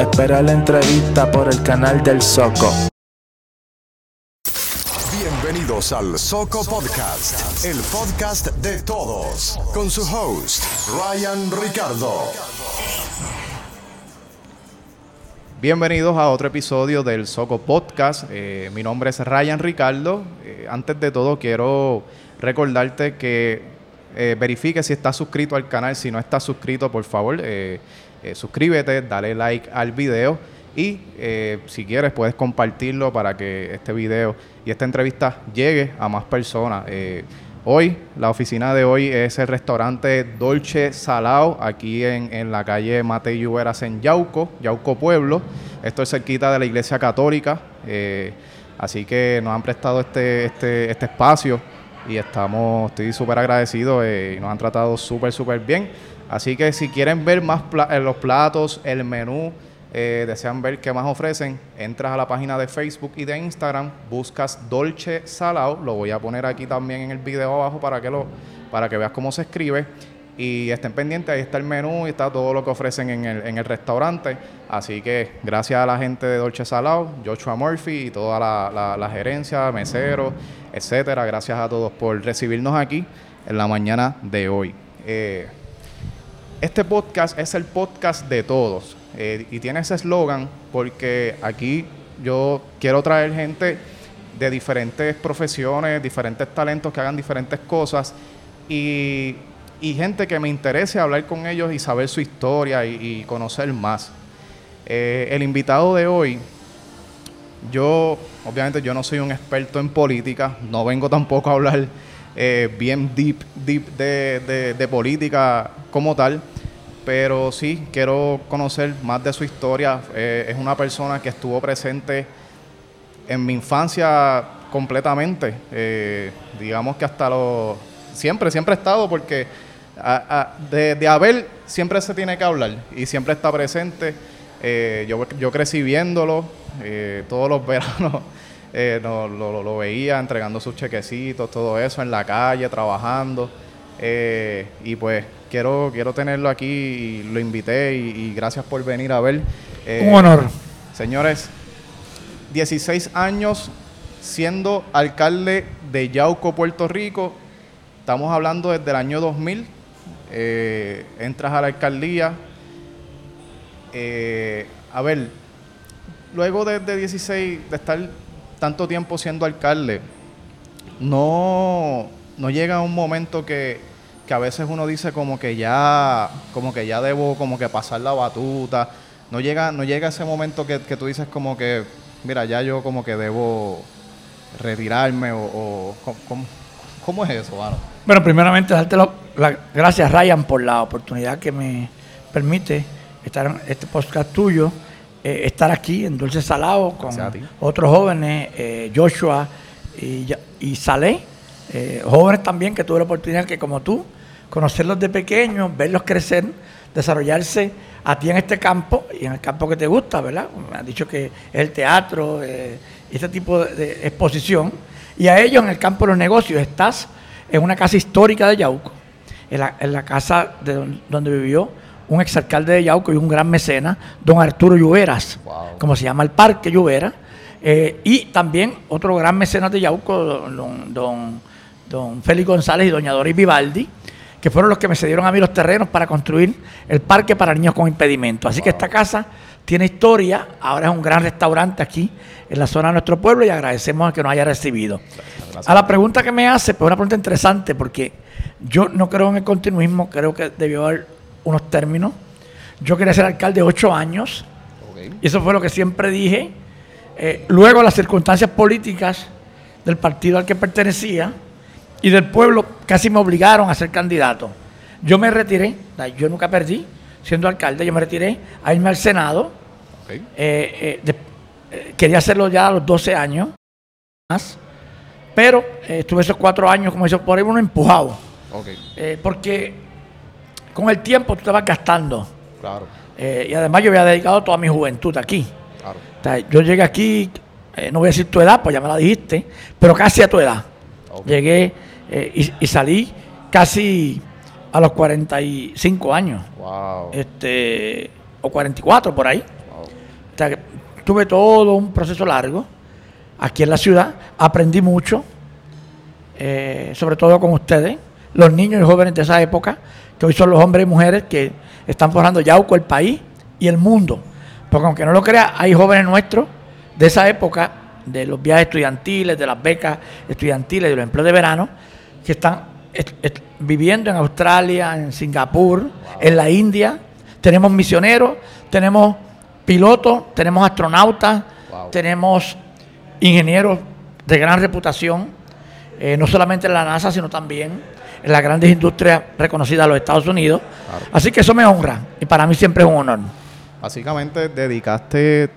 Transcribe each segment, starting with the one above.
Espera la entrevista por el canal del Soco. Bienvenidos al Soco Podcast, el podcast de todos, con su host, Ryan Ricardo. Bienvenidos a otro episodio del Soco Podcast. Eh, mi nombre es Ryan Ricardo. Eh, antes de todo quiero recordarte que eh, verifique si estás suscrito al canal. Si no estás suscrito, por favor, eh, eh, suscríbete, dale like al video y si quieres puedes compartirlo para que este video y esta entrevista llegue a más personas. hoy, la oficina de hoy es el restaurante Dolce Salao, aquí en, en la calle Mate Lluveras en Yauco, Yauco Pueblo. Esto es cerquita de la iglesia católica. así que nos han prestado este, este, este espacio y estamos, estoy súper agradecido eh, y nos han tratado súper, súper bien. Así que si quieren ver más eh, los platos, el menú, eh, desean ver qué más ofrecen, entras a la página de Facebook y de Instagram, buscas Dolce Salao, lo voy a poner aquí también en el video abajo para que, lo, para que veas cómo se escribe. Y estén pendientes, ahí está el menú y está todo lo que ofrecen en el, en el restaurante. Así que gracias a la gente de Dolce Salao, Joshua Murphy y toda la, la, gerencia, meseros, etcétera. Gracias a todos por recibirnos aquí en la mañana de hoy. Eh, este podcast es el podcast de todos eh, y tiene ese eslogan porque aquí yo quiero traer gente de diferentes profesiones, diferentes talentos que hagan diferentes cosas y gente que me interese hablar con ellos y saber su historia y, conocer más. Eh, el invitado de hoy, yo, obviamente yo no soy un experto en política, no vengo tampoco a hablar eh, bien deep, deep de, política como tal, pero sí quiero conocer más de su historia. Eh, es una persona que estuvo presente en mi infancia completamente, digamos que hasta los... Siempre, siempre he estado porque de, de, Abel siempre se tiene que hablar y siempre está presente. Eh, yo, yo crecí viéndolo eh, todos los veranos. Eh, lo, veía entregando sus chequecitos, todo eso en la calle, trabajando. y pues quiero, quiero tenerlo aquí y lo invité y, gracias por venir a ver. Un honor. Señores, 16 años siendo alcalde de Yauco, Puerto Rico. Estamos hablando desde el año 2000 eh, entras a la alcaldía. Eh, a ver, luego de, 16, de estar tanto tiempo siendo alcalde, no, no llega un momento que, que, a veces uno dice como que ya, como que ya debo como que pasar la batuta. No llega, no llega ese momento que, tú dices como que, mira, ya yo como que debo retirarme o, ¿cómo, es eso, mano? Bueno, primeramente darte las gracias Ryan por la oportunidad que me permite estar en este podcast tuyo, eh, estar aquí en Dulce Salado con otros jóvenes, eh, Joshua y, y Saleh, eh, jóvenes también que tuve la oportunidad que como tú, conocerlos de pequeños, verlos crecer, desarrollarse a ti en este campo y en el campo que te gusta, ¿verdad? Me han dicho que es el teatro, este tipo de exposición, y a ellos en el campo de los negocios estás en una casa histórica de Yauco, en la, casa de donde vivió un exalcalde de Yauco y un gran mecena, don Arturo Lluveras, como se llama el Parque Lluvera, eh, y también otro gran mecenas de Yauco, don, don, don Félix González y doña Doris Vivaldi, que fueron los que me cedieron a mí los terrenos para construir el parque para niños con impedimento. Así que esta casa tiene historia, ahora es un gran restaurante aquí en la zona de nuestro pueblo y agradecemos a que nos haya recibido. A la pregunta que me hace, pues una pregunta interesante porque yo no creo en el continuismo, creo que debió haber unos términos. Yo quería ser alcalde ocho años y eso fue lo que siempre dije. Eh, luego las circunstancias políticas del partido al que pertenecía y del pueblo casi me obligaron a ser candidato. Yo me retiré, yo nunca perdí siendo alcalde, yo me retiré a irme al Senado. Eh, eh, quería hacerlo ya a los 12 años más pero estuve esos cuatro años, como dice, por ahí uno empujado. Porque con el tiempo tú te vas gastando. Claro. Eh, y además yo había dedicado toda mi juventud aquí. Claro. yo llegué aquí, no voy a decir tu edad, pues ya me la dijiste, pero casi a tu edad. Llegué y, salí casi a los 45 años. Wow. Este, o 44 por ahí. O sea, que tuve todo un proceso largo aquí en la ciudad, aprendí mucho, eh, sobre todo con ustedes, los niños y jóvenes de esa época, que hoy son los hombres y mujeres que están forjando Yauco, el país y el mundo. Porque aunque no lo crea, hay jóvenes nuestros de esa época, de los viajes estudiantiles, de las becas estudiantiles, de los empleos de verano, que están viviendo en Australia, en Singapur, en la India. Tenemos misioneros, tenemos pilotos, tenemos astronautas, tenemos ingenieros de gran reputación, eh, no solamente en la NASA, sino también en las grandes industrias reconocidas de los Estados Unidos. Así que eso me honra y para mí siempre es un honor. Básicamente dedicaste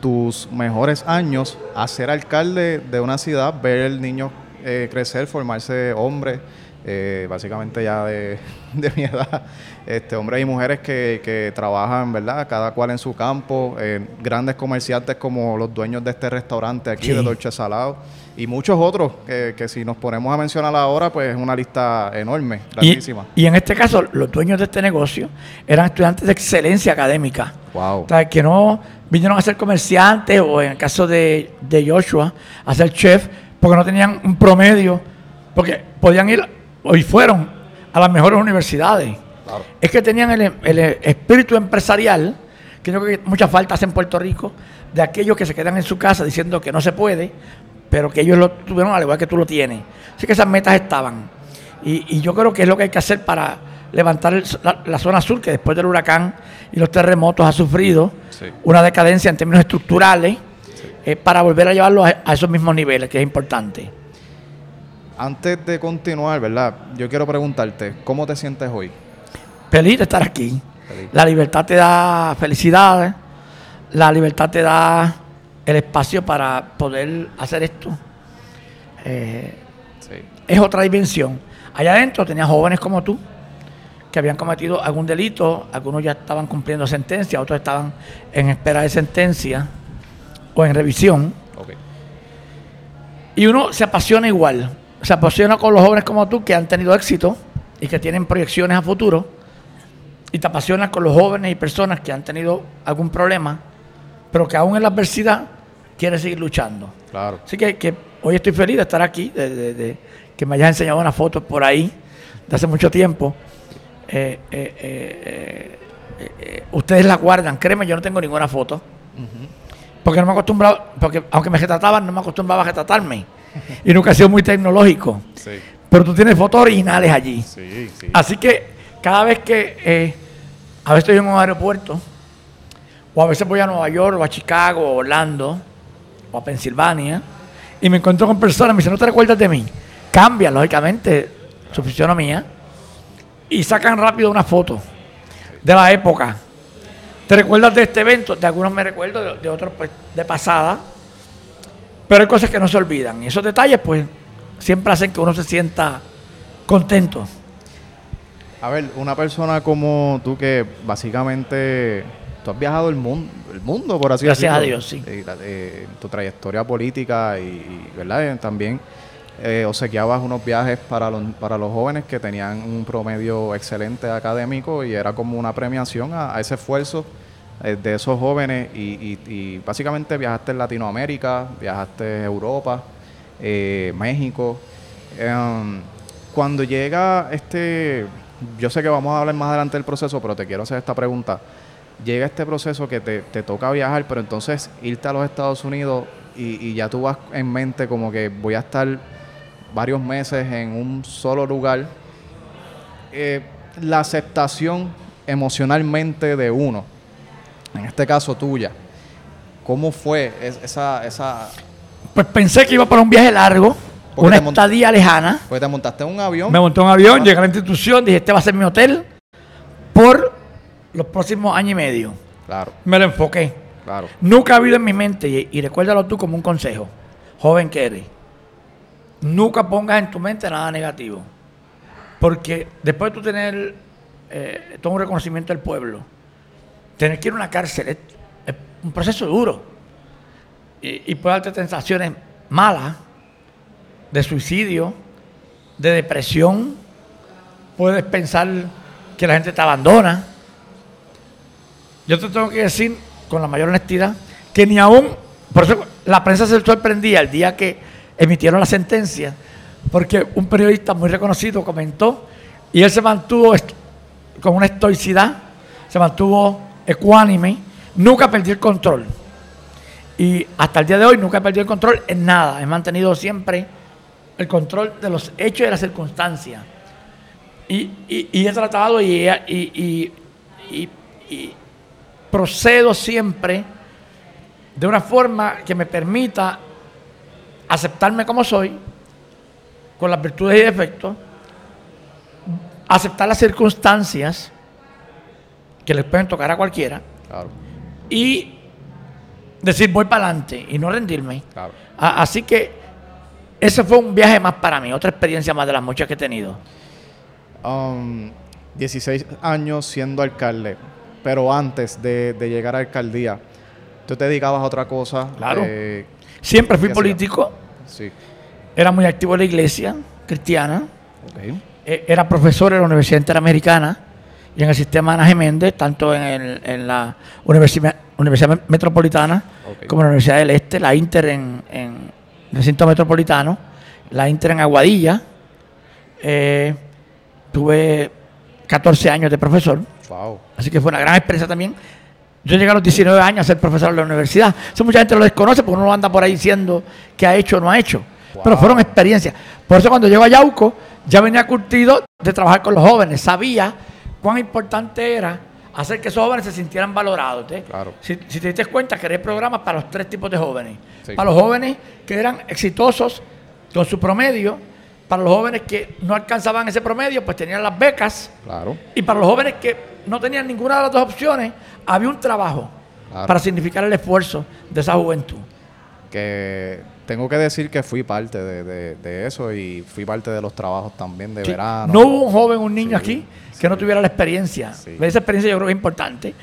tus mejores años a ser alcalde de una ciudad, ver el niño eh, crecer, formarse hombre, eh, básicamente ya de, mi edad, este, hombres y mujeres que, que, trabajan, ¿verdad? Cada cual en su campo, grandes comerciantes como los dueños de este restaurante aquí, de Dolce Salado, y muchos otros que, que, si nos ponemos a mencionar ahora, pues es una lista enorme, grandísima. Y, en este caso, los dueños de este negocio eran estudiantes de excelencia académica. Wow. O que no vinieron a ser comerciantes o en el caso de, de Joshua, a ser chef, porque no tenían un promedio, porque podían ir hoy fueron a las mejores universidades. Es que tenían el, espíritu empresarial, que creo que muchas faltas en Puerto Rico, de aquellos que se quedan en su casa diciendo que no se puede, pero que ellos lo tuvieron al igual que tú lo tienes. Así que esas metas estaban. Y, yo creo que es lo que hay que hacer para levantar la, zona sur, que después del huracán y los terremotos ha sufrido una decadencia en términos estructurales, eh, para volver a llevarlo a esos mismos niveles, que es importante. Antes de continuar, ¿verdad? Yo quiero preguntarte, ¿cómo te sientes hoy? Feliz de estar aquí. La libertad te da felicidad, la libertad te da el espacio para poder hacer esto. Eh, es otra dimensión. Allá adentro tenía jóvenes como tú que habían cometido algún delito, algunos ya estaban cumpliendo sentencia, otros estaban en espera de sentencia o en revisión. Y uno se apasiona igual se apasiona con los jóvenes como tú que han tenido éxito y que tienen proyecciones a futuro, y te apasionas con los jóvenes y personas que han tenido algún problema, pero que aún en la adversidad quieren seguir luchando. Claro. Así que, hoy estoy feliz de estar aquí, de, que me hayas enseñado unas fotos por ahí de hace mucho tiempo. Eh, eh, eh, ustedes las guardan, créeme, yo no tengo ninguna foto. Porque no me acostumbraba, porque aunque me retrataban, no me acostumbraba a retratarme y nunca ha sido muy tecnológico. Pero tú tienes fotos originales allí. Así que cada vez que a veces estoy en un aeropuerto, o a veces voy a Nueva York, o a Chicago, o Orlando, o a Pensilvania, y me encuentro con personas, me dicen, ¿no te recuerdas de mí? Cambia, lógicamente, su fisionomía, y sacan rápido una foto de la época. ¿Te recuerdas de este evento? De algunos me recuerdo, de, de otros pues, de pasada pero hay cosas que no se olvidan. Y esos detalles, pues, siempre hacen que uno se sienta contento. A ver, una persona como tú que básicamente tú has viajado el mundo, el mundo por así decirlo. Gracias a Dios, sí. Eh, eh, tu trayectoria política y, ¿verdad? Eh, también eh, obsequiabas unos viajes para los, para los jóvenes que tenían un promedio excelente académico y era como una premiación a ese esfuerzo eh, de esos jóvenes y, básicamente viajaste en Latinoamérica, viajaste en Europa, México. Em, cuando llega este, yo sé que vamos a hablar más adelante del proceso, pero te quiero hacer esta pregunta. Llega este proceso que te, toca viajar, pero entonces irte a los Estados Unidos y, ya tú vas en mente como que voy a estar varios meses en un solo lugar. Eh, la aceptación emocionalmente de uno en este caso tuya, ¿cómo fue esa, esa... Pues pensé que iba para un viaje largo, una estadía lejana. Pues te montaste en un avión. Me monté en un avión, llegué a la institución, dije, este va a ser mi hotel por los próximos años y medio. Claro. Me lo enfoqué. Claro. Nunca ha habido en mi mente, y, recuérdalo tú como un consejo, joven que eres, nunca pongas en tu mente nada negativo. Porque después de tú tener eh, todo un reconocimiento del pueblo, Tener que ir a una cárcel es, un proceso duro. Y, puede darte sensaciones malas, de suicidio, de depresión. Puedes pensar que la gente te abandona. Yo te tengo que decir con la mayor honestidad, que ni aún, por eso la prensa se sorprendía el día que emitieron la sentencia, porque un periodista muy reconocido comentó y él se mantuvo con una estoicidad, se mantuvo ecuánime, nunca perdió el control. Y hasta el día de hoy nunca he perdido el control en nada. He mantenido siempre el control de los hechos y de las circunstancias. Y, he tratado y, y, procedo siempre de una forma que me permita aceptarme como soy, con las virtudes y defectos, aceptar las circunstancias que les pueden tocar a cualquiera y decir voy para adelante y no rendirme. así que ese fue un viaje más para mí, otra experiencia más de las muchas que he tenido. 16 um, años siendo alcalde, pero antes de, llegar a alcaldía, ¿tú te dedicabas a otra cosa? Claro. Eh, Siempre fui político. Sí. Era muy activo en la iglesia cristiana. Eh, era profesor en la Universidad Interamericana y en el sistema Ana Geméndez, tanto en, la Universidad, Universidad Metropolitana como en la Universidad del Este, la Inter en, en recinto metropolitano, la Inter en Aguadilla. Eh, tuve 14 años de profesor. Así que fue una gran experiencia también. Yo llegué a los 19 años a ser profesor en la universidad. Eso mucha gente lo desconoce porque uno no anda por ahí diciendo que ha hecho o no ha hecho. Pero fueron experiencias. Por eso cuando llego a Yauco, ya venía curtido de trabajar con los jóvenes. Sabía cuán importante era hacer que esos jóvenes se sintieran valorados. ¿eh? Si, te diste cuenta, creé programas para los tres tipos de jóvenes. Para los jóvenes que eran exitosos con su promedio, para los jóvenes que no alcanzaban ese promedio, pues tenían las becas. Claro. Y para los jóvenes que no tenían ninguna de las dos opciones, había un trabajo para significar el esfuerzo de esa juventud. Que tengo que decir que fui parte de, eso y fui parte de los trabajos también de verano. No hubo un joven, un niño aquí que no tuviera la experiencia. Esa experiencia yo creo que es importante.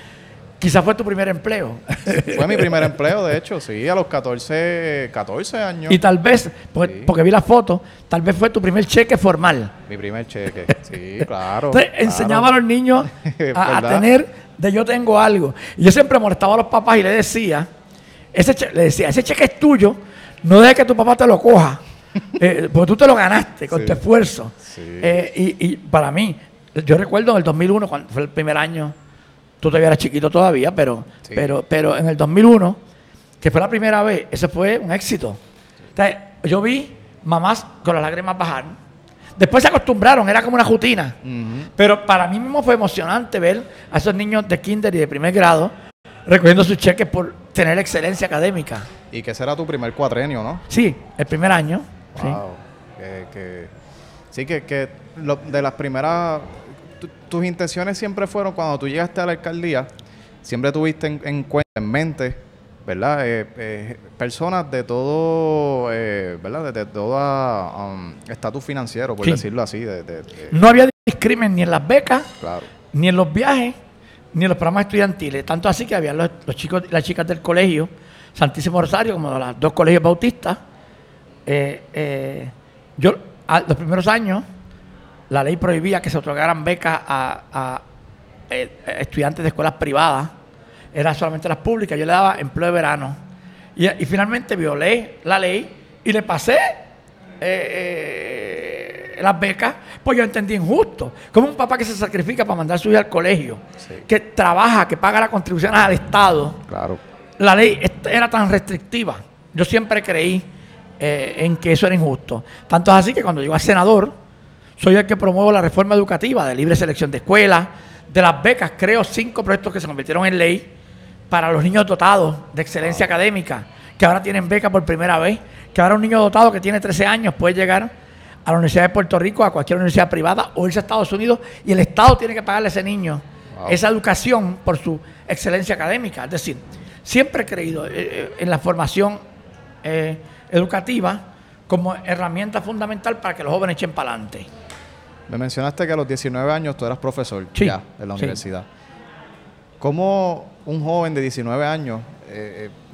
Quizás fue tu primer empleo. Fue mi primer empleo, de hecho, sí, a los 14, 14 años. Y tal vez, porque, vi la foto, tal vez fue tu primer cheque formal. Mi primer cheque, sí, claro. Entonces, enseñaba a los niños a, tener de yo tengo algo. Y yo siempre molestaba a los papás y le decía, ese le decía, ese cheque es tuyo, no dejes que tu papá te lo coja, eh, porque tú te lo ganaste con tu esfuerzo. Eh, y, para mí, yo recuerdo en el 2001, cuando fue el primer año, tú todavía eras chiquito todavía, pero, pero, pero en el 2001, que fue la primera vez, ese fue un éxito. yo vi mamás con las lágrimas bajar. Después se acostumbraron, era como una rutina. Pero para mí mismo fue emocionante ver a esos niños de kinder y de primer grado recogiendo sus cheques por tener excelencia académica. Y que será tu primer cuatrenio, ¿no? Sí, el primer año. Wow. Que, sí, que, que de las primeras. tus intenciones siempre fueron cuando tú llegaste a la alcaldía, siempre tuviste en, cuenta, en mente, ¿verdad? Eh, eh, personas de todo, eh, ¿verdad? De, todo um, estatus financiero, por decirlo así. no había discrimen ni en las becas, ni en los viajes ni los programas estudiantiles. Tanto así que había los, chicos y las chicas del colegio Santísimo Rosario, como los dos colegios bautistas. Eh, eh, yo, los primeros años, la ley prohibía que se otorgaran becas a, eh, estudiantes de escuelas privadas. Era solamente las públicas. Yo le daba empleo de verano. Y, y finalmente violé la ley y le pasé las becas, pues yo entendí injusto. Como un papá que se sacrifica para mandar a su hija al colegio, que trabaja, que paga las contribuciones al Estado. Claro. La ley era tan restrictiva. Yo siempre creí eh, en que eso era injusto. Tanto es así que cuando llego a senador, soy el que promuevo la reforma educativa de libre selección de escuelas, de las becas, creo cinco proyectos que se convirtieron en ley para los niños dotados de excelencia académica, que ahora tienen beca por primera vez, que ahora un niño dotado que tiene 13 años puede llegar a la Universidad de Puerto Rico, a cualquier universidad privada o irse a Estados Unidos y el Estado tiene que pagarle a ese niño esa educación por su excelencia académica. Es decir, siempre he creído eh, eh, en la formación eh, educativa como herramienta fundamental para que los jóvenes echen para adelante. Me mencionaste que a los 19 años tú eras profesor ya en la universidad. ¿Cómo un joven de 19 años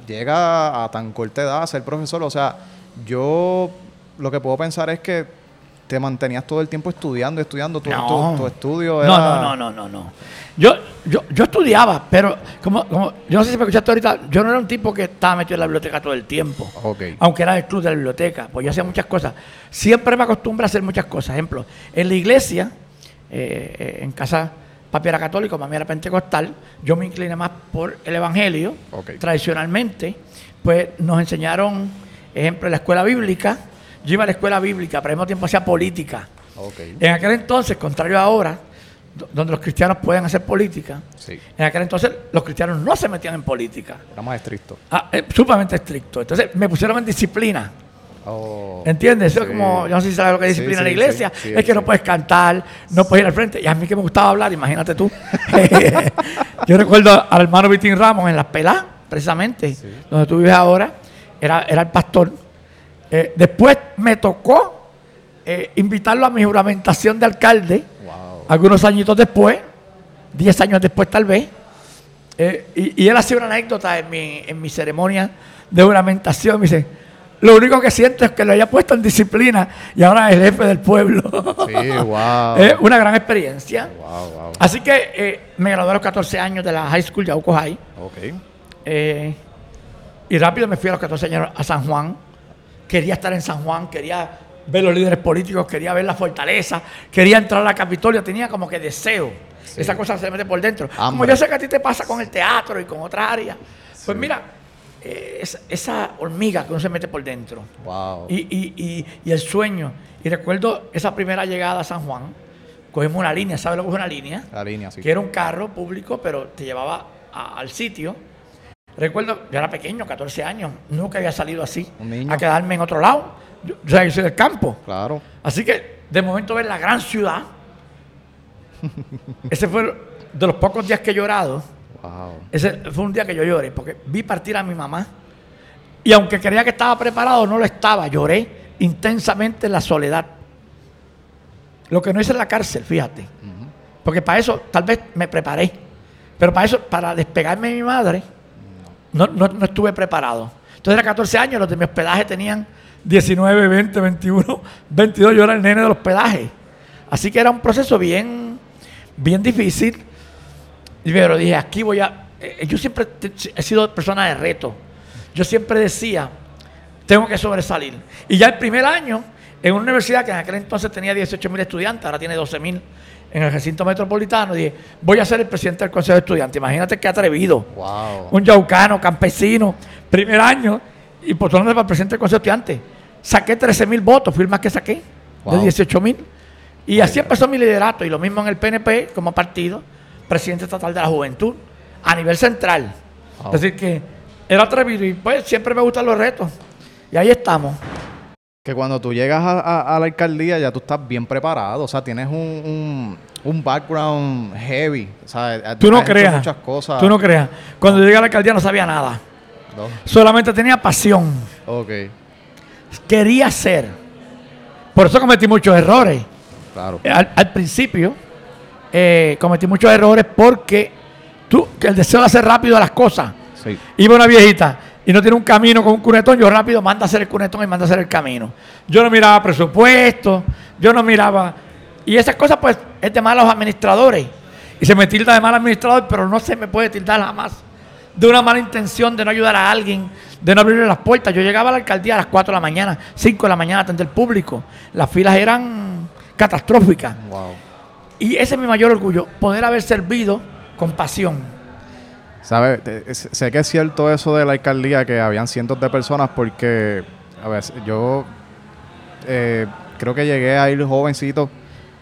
llega a tan corta edad a ser profesor? O sea, yo lo que puedo pensar es que te mantenías todo el tiempo estudiando, estudiando, tu, No. tu, tu estudio era... no, no, no, no, no. Yo, yo, yo estudiaba, pero como, como, yo no sé si me escuchaste ahorita, yo no era un tipo que estaba metido en la biblioteca todo el tiempo. Ok. Aunque era del club de la biblioteca, pues yo hacía muchas cosas. Siempre me acostumbro a hacer muchas cosas. Ejemplo, en la iglesia, eh, eh, en casa, papi era católico, mami era pentecostal, yo me incliné más por el evangelio. Ok. Tradicionalmente, pues nos enseñaron, ejemplo, en la escuela bíblica. Yo iba a la escuela bíblica, pero al mismo tiempo hacía política. En aquel entonces, contrario a ahora, do- donde los cristianos pueden hacer política, Sí. en aquel entonces los cristianos no se metían en política. Era más estricto. Ah, eh, sumamente estricto. Entonces me pusieron en disciplina. Oh. ¿Entiendes? Eso Sí. es como, yo no sé si sabes lo que es Sí, disciplina en la iglesia. es que no puedes cantar, no puedes ir al frente. Y a mí que me gustaba hablar, imagínate tú. yo recuerdo al hermano Vitín Ramos en Las Pelás, precisamente, donde tú vives ahora, era, era el pastor. Eh, después me tocó eh, invitarlo a mi juramentación de alcalde, Wow. algunos añitos después, 10 años después tal vez. Eh, y, y él hacía una anécdota en mi, en mi ceremonia de juramentación. Me dice, lo único que siento es que lo haya puesto en disciplina y ahora es el jefe del pueblo. Sí, wow. Es una gran experiencia. Wow, wow. Así que eh, me gradué a los 14 años de la high school, Yauco High. Ok. Eh, y rápido me fui a los 14 años a San Juan. Quería estar en San Juan, quería ver los líderes políticos, quería ver la fortaleza, quería entrar a la Capitolio, tenía como que deseo. Esa cosa se mete por dentro. Como yo sé que a ti te pasa con el teatro y con otras áreas. Pues mira, eh, esa, esa hormiga que uno se mete por dentro. Wow. Y, y- y- y el sueño. Y recuerdo esa primera llegada a San Juan. Cogimos una línea, ¿sabes lo que es una línea? La línea, sí. que era un carro público, pero te llevaba a- al sitio. Recuerdo, yo era pequeño, 14 años, nunca había salido así, a quedarme en otro lado. Yo, yo soy del campo. Claro. Así que, de momento, ver la gran ciudad, ese fue de los pocos días que he llorado. Wow. Ese fue un día que yo lloré, porque vi partir a mi mamá. Y aunque creía que estaba preparado, no lo estaba. Lloré intensamente en la soledad. Lo que no hice en la cárcel, fíjate. Porque para eso tal vez me preparé. Pero para eso, para despegarme de mi madre, no, no- no estuve preparado. Entonces era 14 años, los de mi hospedaje tenían 19, 20, 21, 22. Yo era el nene del hospedaje. Así que era un proceso bien, bien difícil. Pero dije, aquí voy a... eh, Yo siempre he sido persona de reto. Yo siempre decía, tengo que sobresalir. Y ya el primer año, en una universidad que en aquel entonces tenía 18 mil estudiantes, ahora tiene 12 mil en el recinto metropolitano, dije, voy a ser el presidente del Consejo de Estudiantes. Imagínate qué atrevido. Wow. Un yaucano, campesino, primer año, y postulándome para el presidente del Consejo de Estudiantes. Saqué 13 mil votos, fui el más que saqué, de Wow. 18 mil. Y así empezó mi liderato, y lo mismo en el PNP como partido, presidente estatal de la juventud, a nivel central. Wow. Es decir, que era atrevido y pues siempre me gustan los retos. Y ahí estamos. Que cuando tú llegas a, a- a la alcaldía ya tú estás bien preparado. O sea, tienes un, un, un background heavy. O sea, Tú no has hecho creas. muchas cosas. Tú no creas. Cuando llegué a la alcaldía no sabía nada. No. Solamente tenía pasión. Ok. Quería ser. Por eso cometí muchos errores. Claro. Eh, Al, al principio eh, cometí muchos errores porque tú, que el deseo de hacer rápido las cosas. Sí. Iba una viejita y no tiene un camino con un cunetón, yo rápido manda a hacer el cunetón y manda a hacer el camino. Yo no miraba presupuesto, yo no miraba. Y esas cosas, pues, es de malos administradores. Y se me tilda de mal administrador, pero no se me puede tildar jamás de una mala intención de no ayudar a alguien, de no abrirle las puertas. Yo llegaba a la alcaldía a las 4 de la mañana, 5 de la mañana a atender público. Las filas eran catastróficas. Wow. Y ese es mi mayor orgullo, poder haber servido con pasión. ¿Sabes? Sé que es cierto eso de la alcaldía, que habían cientos de personas, porque, a ver, yo eh, creo que llegué a ir jovencito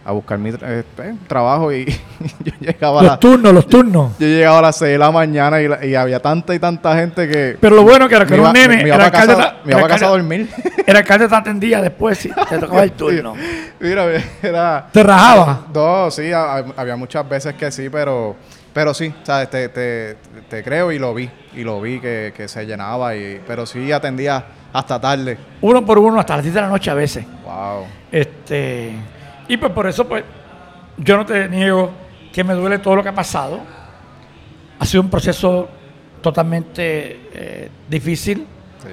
a buscar mi tra- eh, eh, trabajo y yo llegaba a la- Los turnos, los turnos. yo llegaba a las 6 de la mañana y, la- y había tanta y tanta gente que Pero lo bueno que era que era un nene, me iba para casa, ta- me iba el para casa a dormir. el alcalde te atendía después, si te tocaba el turno. Mira, era... Te rajaba. No, sí, ha- había muchas veces que sí, pero, pero sí, ¿sabes? Te, te, te creo y lo vi, y lo vi que, que se llenaba, y, pero sí atendía hasta tarde. Uno por uno hasta las 10 de la noche a veces. Wow. Este, y pues por eso, pues, yo no te niego que me duele todo lo que ha pasado. Ha sido un proceso totalmente eh, difícil. Sí.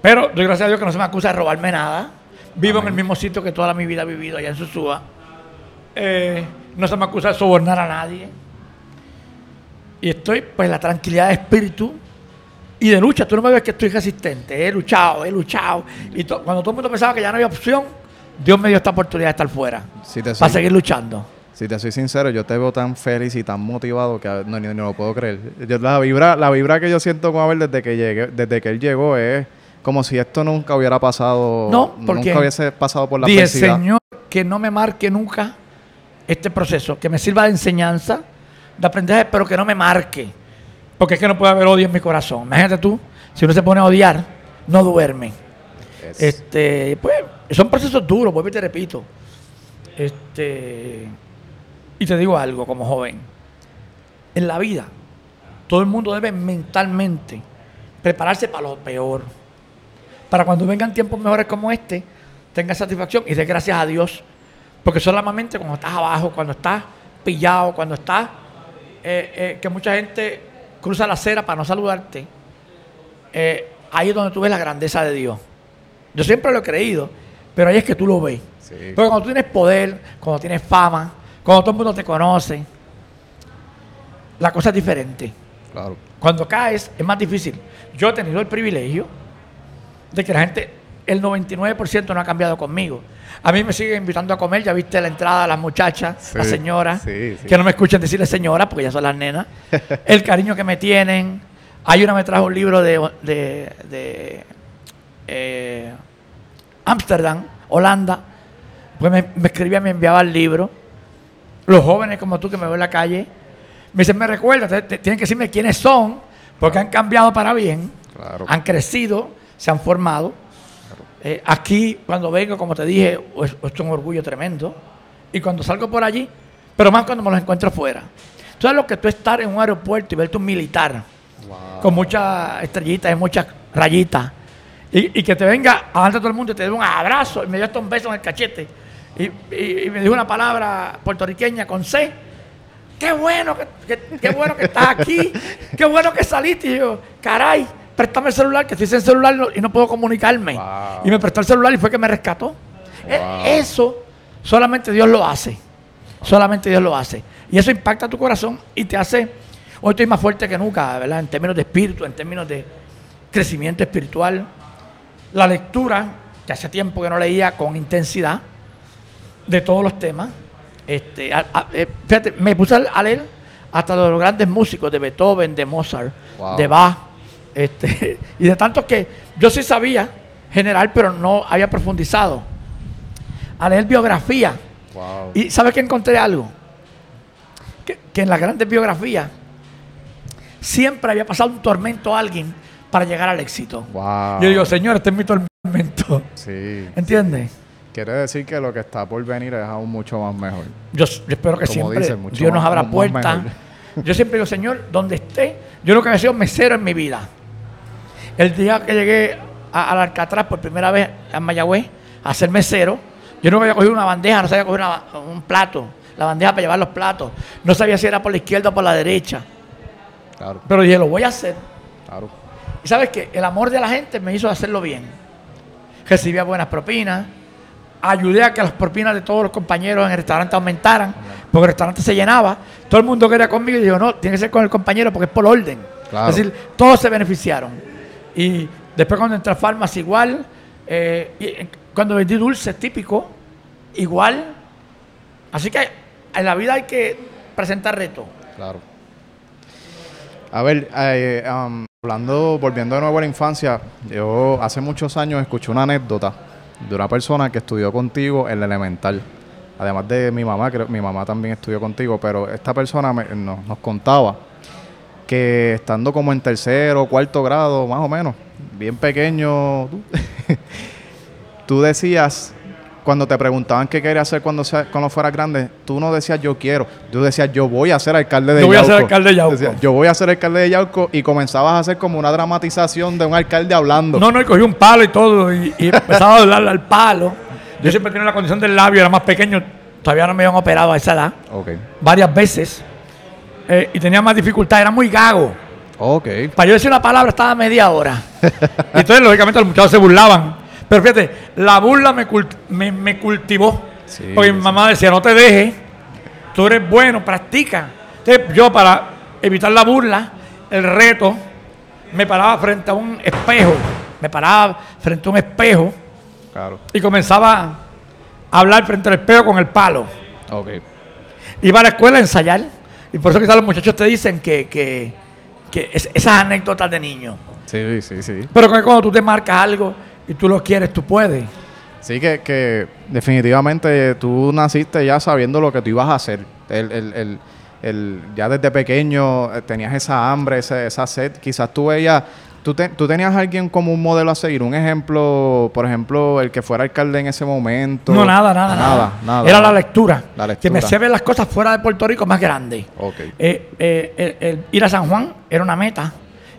Pero doy gracias a Dios que no se me acusa de robarme nada. Vivo en el mismo sitio que toda mi vida he vivido allá en Susúa. Eh, no se me acusa de sobornar a nadie. Y estoy pues la tranquilidad de espíritu y de lucha. Tú no me ves que estoy resistente. He luchado, he luchado. Y cuando todo el mundo pensaba que ya no había opción, Dios me dio esta oportunidad de estar fuera. para seguir luchando. Si te soy sincero, yo te veo tan feliz y tan motivado que no, ni, lo puedo creer. la, vibra, la vibra que yo siento con Abel desde que, llegué, desde que él llegó es como si esto nunca hubiera pasado. No, porque nunca hubiese pasado por la dije, Señor, que no me marque nunca este proceso, que me sirva de enseñanza, de aprendizaje, pero que no me marque. Porque es que no puede haber odio en mi corazón. Imagínate tú, si uno se pone a odiar, no duerme. Este, pues, son procesos duros, vuelvo y te repito. Este, y te digo algo como joven. En la vida, todo el mundo debe mentalmente prepararse para lo peor. Para cuando vengan tiempos mejores como este, tenga satisfacción y dé gracias a Dios. Porque solamente cuando estás abajo, cuando estás pillado, cuando estás, eh, eh, que mucha gente cruza la acera para no saludarte, eh, ahí es donde tú ves la grandeza de Dios. Yo siempre lo he creído, pero ahí es que tú lo ves. Porque cuando tú tienes poder, cuando tienes fama, cuando todo el mundo te conoce, la cosa es diferente. Claro. Cuando caes es más difícil. Yo he tenido el privilegio de que la gente, el 99% no ha cambiado conmigo. A mí me siguen invitando a comer, ya viste la entrada de las muchachas, las señoras, que no me escuchen decirle señora porque ya son las nenas. el cariño que me tienen. Hay una me trajo un libro de, de, eh, Ámsterdam, Holanda. Pues me, escribía, me enviaba el libro. Los jóvenes como tú que me ven en la calle, me dicen, me recuerda, tienen que decirme quiénes son, porque han cambiado para bien, han crecido, se han formado. Eh, aquí, cuando vengo, como te dije, es, es, un orgullo tremendo. Y cuando salgo por allí, pero más cuando me los encuentro fuera. Sabes lo que tú estar en un aeropuerto y verte un militar con muchas estrellitas y muchas rayitas y, que te venga adelante todo el mundo y te dé un abrazo y me dio hasta un beso en el cachete y, me dijo una palabra puertorriqueña con C. Qué bueno que, qué bueno que estás aquí, qué bueno que saliste. Y yo, caray, préstame el celular, que estoy sin celular y no puedo comunicarme. Y me prestó el celular y fue que me rescató. E, eso solamente Dios lo hace. Solamente Dios lo hace. Y eso impacta tu corazón y te hace, hoy estoy más fuerte que nunca, ¿verdad? En términos de espíritu, en términos de crecimiento espiritual. La lectura, que hace tiempo que no leía con intensidad, de todos los temas. Este, eh, fíjate, me puse a leer hasta los grandes músicos de Beethoven, de Mozart, de Bach, este, y de tantos que yo sí sabía general, pero no había profundizado. A leer biografía. Y ¿sabes que encontré algo? Que, en las grandes biografías siempre había pasado un tormento a alguien para llegar al éxito. Yo digo, Señor, este es mi tormento. Sí. ¿Entiendes? Quiere decir que lo que está por venir es aún mucho más mejor. Yo, espero que siempre Dios nos abra puertas. Yo siempre digo, Señor, donde esté, yo lo que había sido mesero en mi vida. El día que llegué al Alcatraz por primera vez a Mayagüez a ser mesero, yo no había cogido una bandeja, no sabía coger un plato, la bandeja para llevar los platos. No sabía si era por la izquierda o por la derecha. Claro. Pero dije, lo voy a hacer. Claro. Y sabes que el amor de la gente me hizo hacerlo bien. Recibía buenas propinas, ayudé a que las propinas de todos los compañeros en el restaurante aumentaran, porque el restaurante se llenaba. Todo el mundo quería conmigo y dijo, no, tiene que ser con el compañero porque es por orden. Es decir, todos se beneficiaron. Y después cuando entré a Farmas igual, eh, y cuando vendí dulces típico, igual. Así que en la vida hay que presentar retos. Claro. A ver, eh, um, Hablando, volviendo de nuevo a la infancia, yo hace muchos años escuché una anécdota de una persona que estudió contigo en la elemental. Además de mi mamá, que mi mamá también estudió contigo, pero esta persona nos, contaba que estando como en tercero o cuarto grado, más o menos, bien pequeño, tú decías cuando te preguntaban qué querías hacer cuando, sea, cuando fueras grande, tú no decías yo quiero, tú decías yo voy a ser alcalde de Yauco. Yo voy a ser alcalde de Yauco. yo voy a ser alcalde de Yauco y comenzabas a hacer como una dramatización de un alcalde hablando. No, no, y cogí un palo y todo y, empezaba a hablarle al palo. Yo siempre tenía la condición del labio, era más pequeño, todavía no me habían operado a esa edad. Okay. Varias veces. Eh, y tenía más dificultad, era muy gago. Okay. Para yo decir una palabra estaba media hora. y entonces, lógicamente, los muchachos se burlaban. Pero fíjate, la burla me, cult- me, me cultivó. Sí, porque mi mamá decía, no te dejes, tú eres bueno, practica. Entonces, yo para evitar la burla, el reto, me paraba frente a un espejo, me paraba frente a un espejo Claro. y comenzaba a hablar frente al espejo con el palo. Ok. Iba a la escuela a ensayar. Y por eso quizás los muchachos te dicen que, que, que es- esas anécdotas de niño. Sí, sí, sí. Pero que cuando tú te marcas algo y tú lo quieres, tú puedes. Sí, que, que definitivamente tú naciste ya sabiendo lo que tú ibas a hacer. El, el, el, el- ya desde pequeño eh, tenías esa hambre, esa, esa sed. Quizás tú veías, tú, te- tú tenías a alguien como un modelo a seguir, un ejemplo, por ejemplo, el que fuera alcalde en ese momento. No, nada, nada, nada. Nada, nada. Era la lectura. La Que me lectura. hacía ver las cosas fuera de Puerto Rico más grandes. Ok. Eh, eh, el- el ir a San Juan era una meta.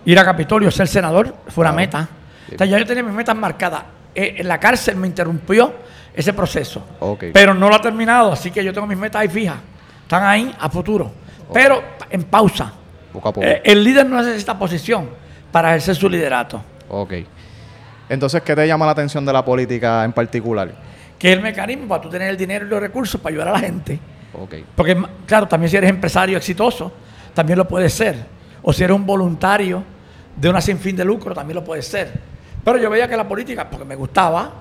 Ir a Capitolio, ser senador, fue una Claro. meta. O sea, ya yo tenía mis metas marcadas. Eh, en la cárcel me interrumpió ese proceso. Ok. Pero no lo ha terminado, así que yo tengo mis metas ahí fijas. Están ahí a futuro. Pero en pausa. Poco a poco. El líder no necesita posición para ejercer su liderato. Ok. Entonces, ¿qué te llama la atención de la política en particular? Que es el mecanismo para tú tener el dinero y los recursos para ayudar a la gente. Ok. Porque, claro, también si eres empresario exitoso, también lo puedes ser. O si eres un voluntario de una sin fin de lucro, también lo puedes ser. Pero yo veía que la política, porque me gustaba,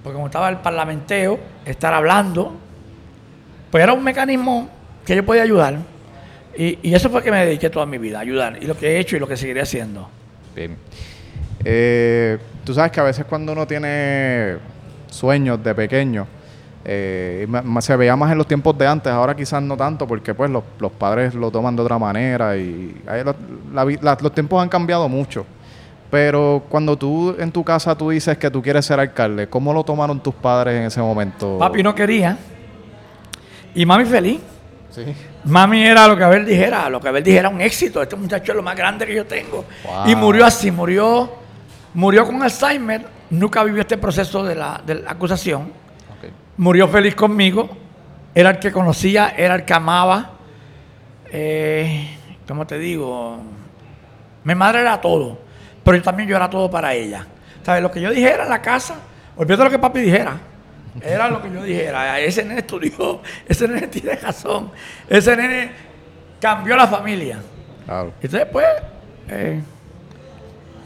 porque me gustaba el parlamenteo, estar hablando, pues era un mecanismo que yo podía ayudar. Y, y eso fue que me dediqué toda mi vida, a ayudar. Y lo que he hecho y lo que seguiré haciendo. Bien. Eh, tú sabes que a veces cuando uno tiene sueños de pequeño, eh, se veía más en los tiempos de antes, ahora quizás no tanto, porque pues los, los padres lo toman de otra manera y la la- los tiempos han cambiado mucho. Pero cuando tú en tu casa tú dices que tú quieres ser alcalde, ¿cómo lo tomaron tus padres en ese momento? Papi no quería. Y mami feliz. Sí. Mami era lo que Abel dijera, lo que Abel dijera un éxito. Este muchacho es lo más grande que yo tengo. Wow. Y murió así, murió, murió con Alzheimer. Nunca vivió este proceso de la, de la acusación. Murió feliz conmigo. Era el que conocía, era el que amaba. Eh, ¿Cómo te digo? Mi madre era todo, pero también yo era todo para ella. ¿Sabes? Lo que yo dijera en la casa, olvídate lo que papi dijera. Era lo que yo dijera. Ese nene estudió, ese nene tiene razón. Ese nene cambió la familia. Claro. Entonces, pues, eh,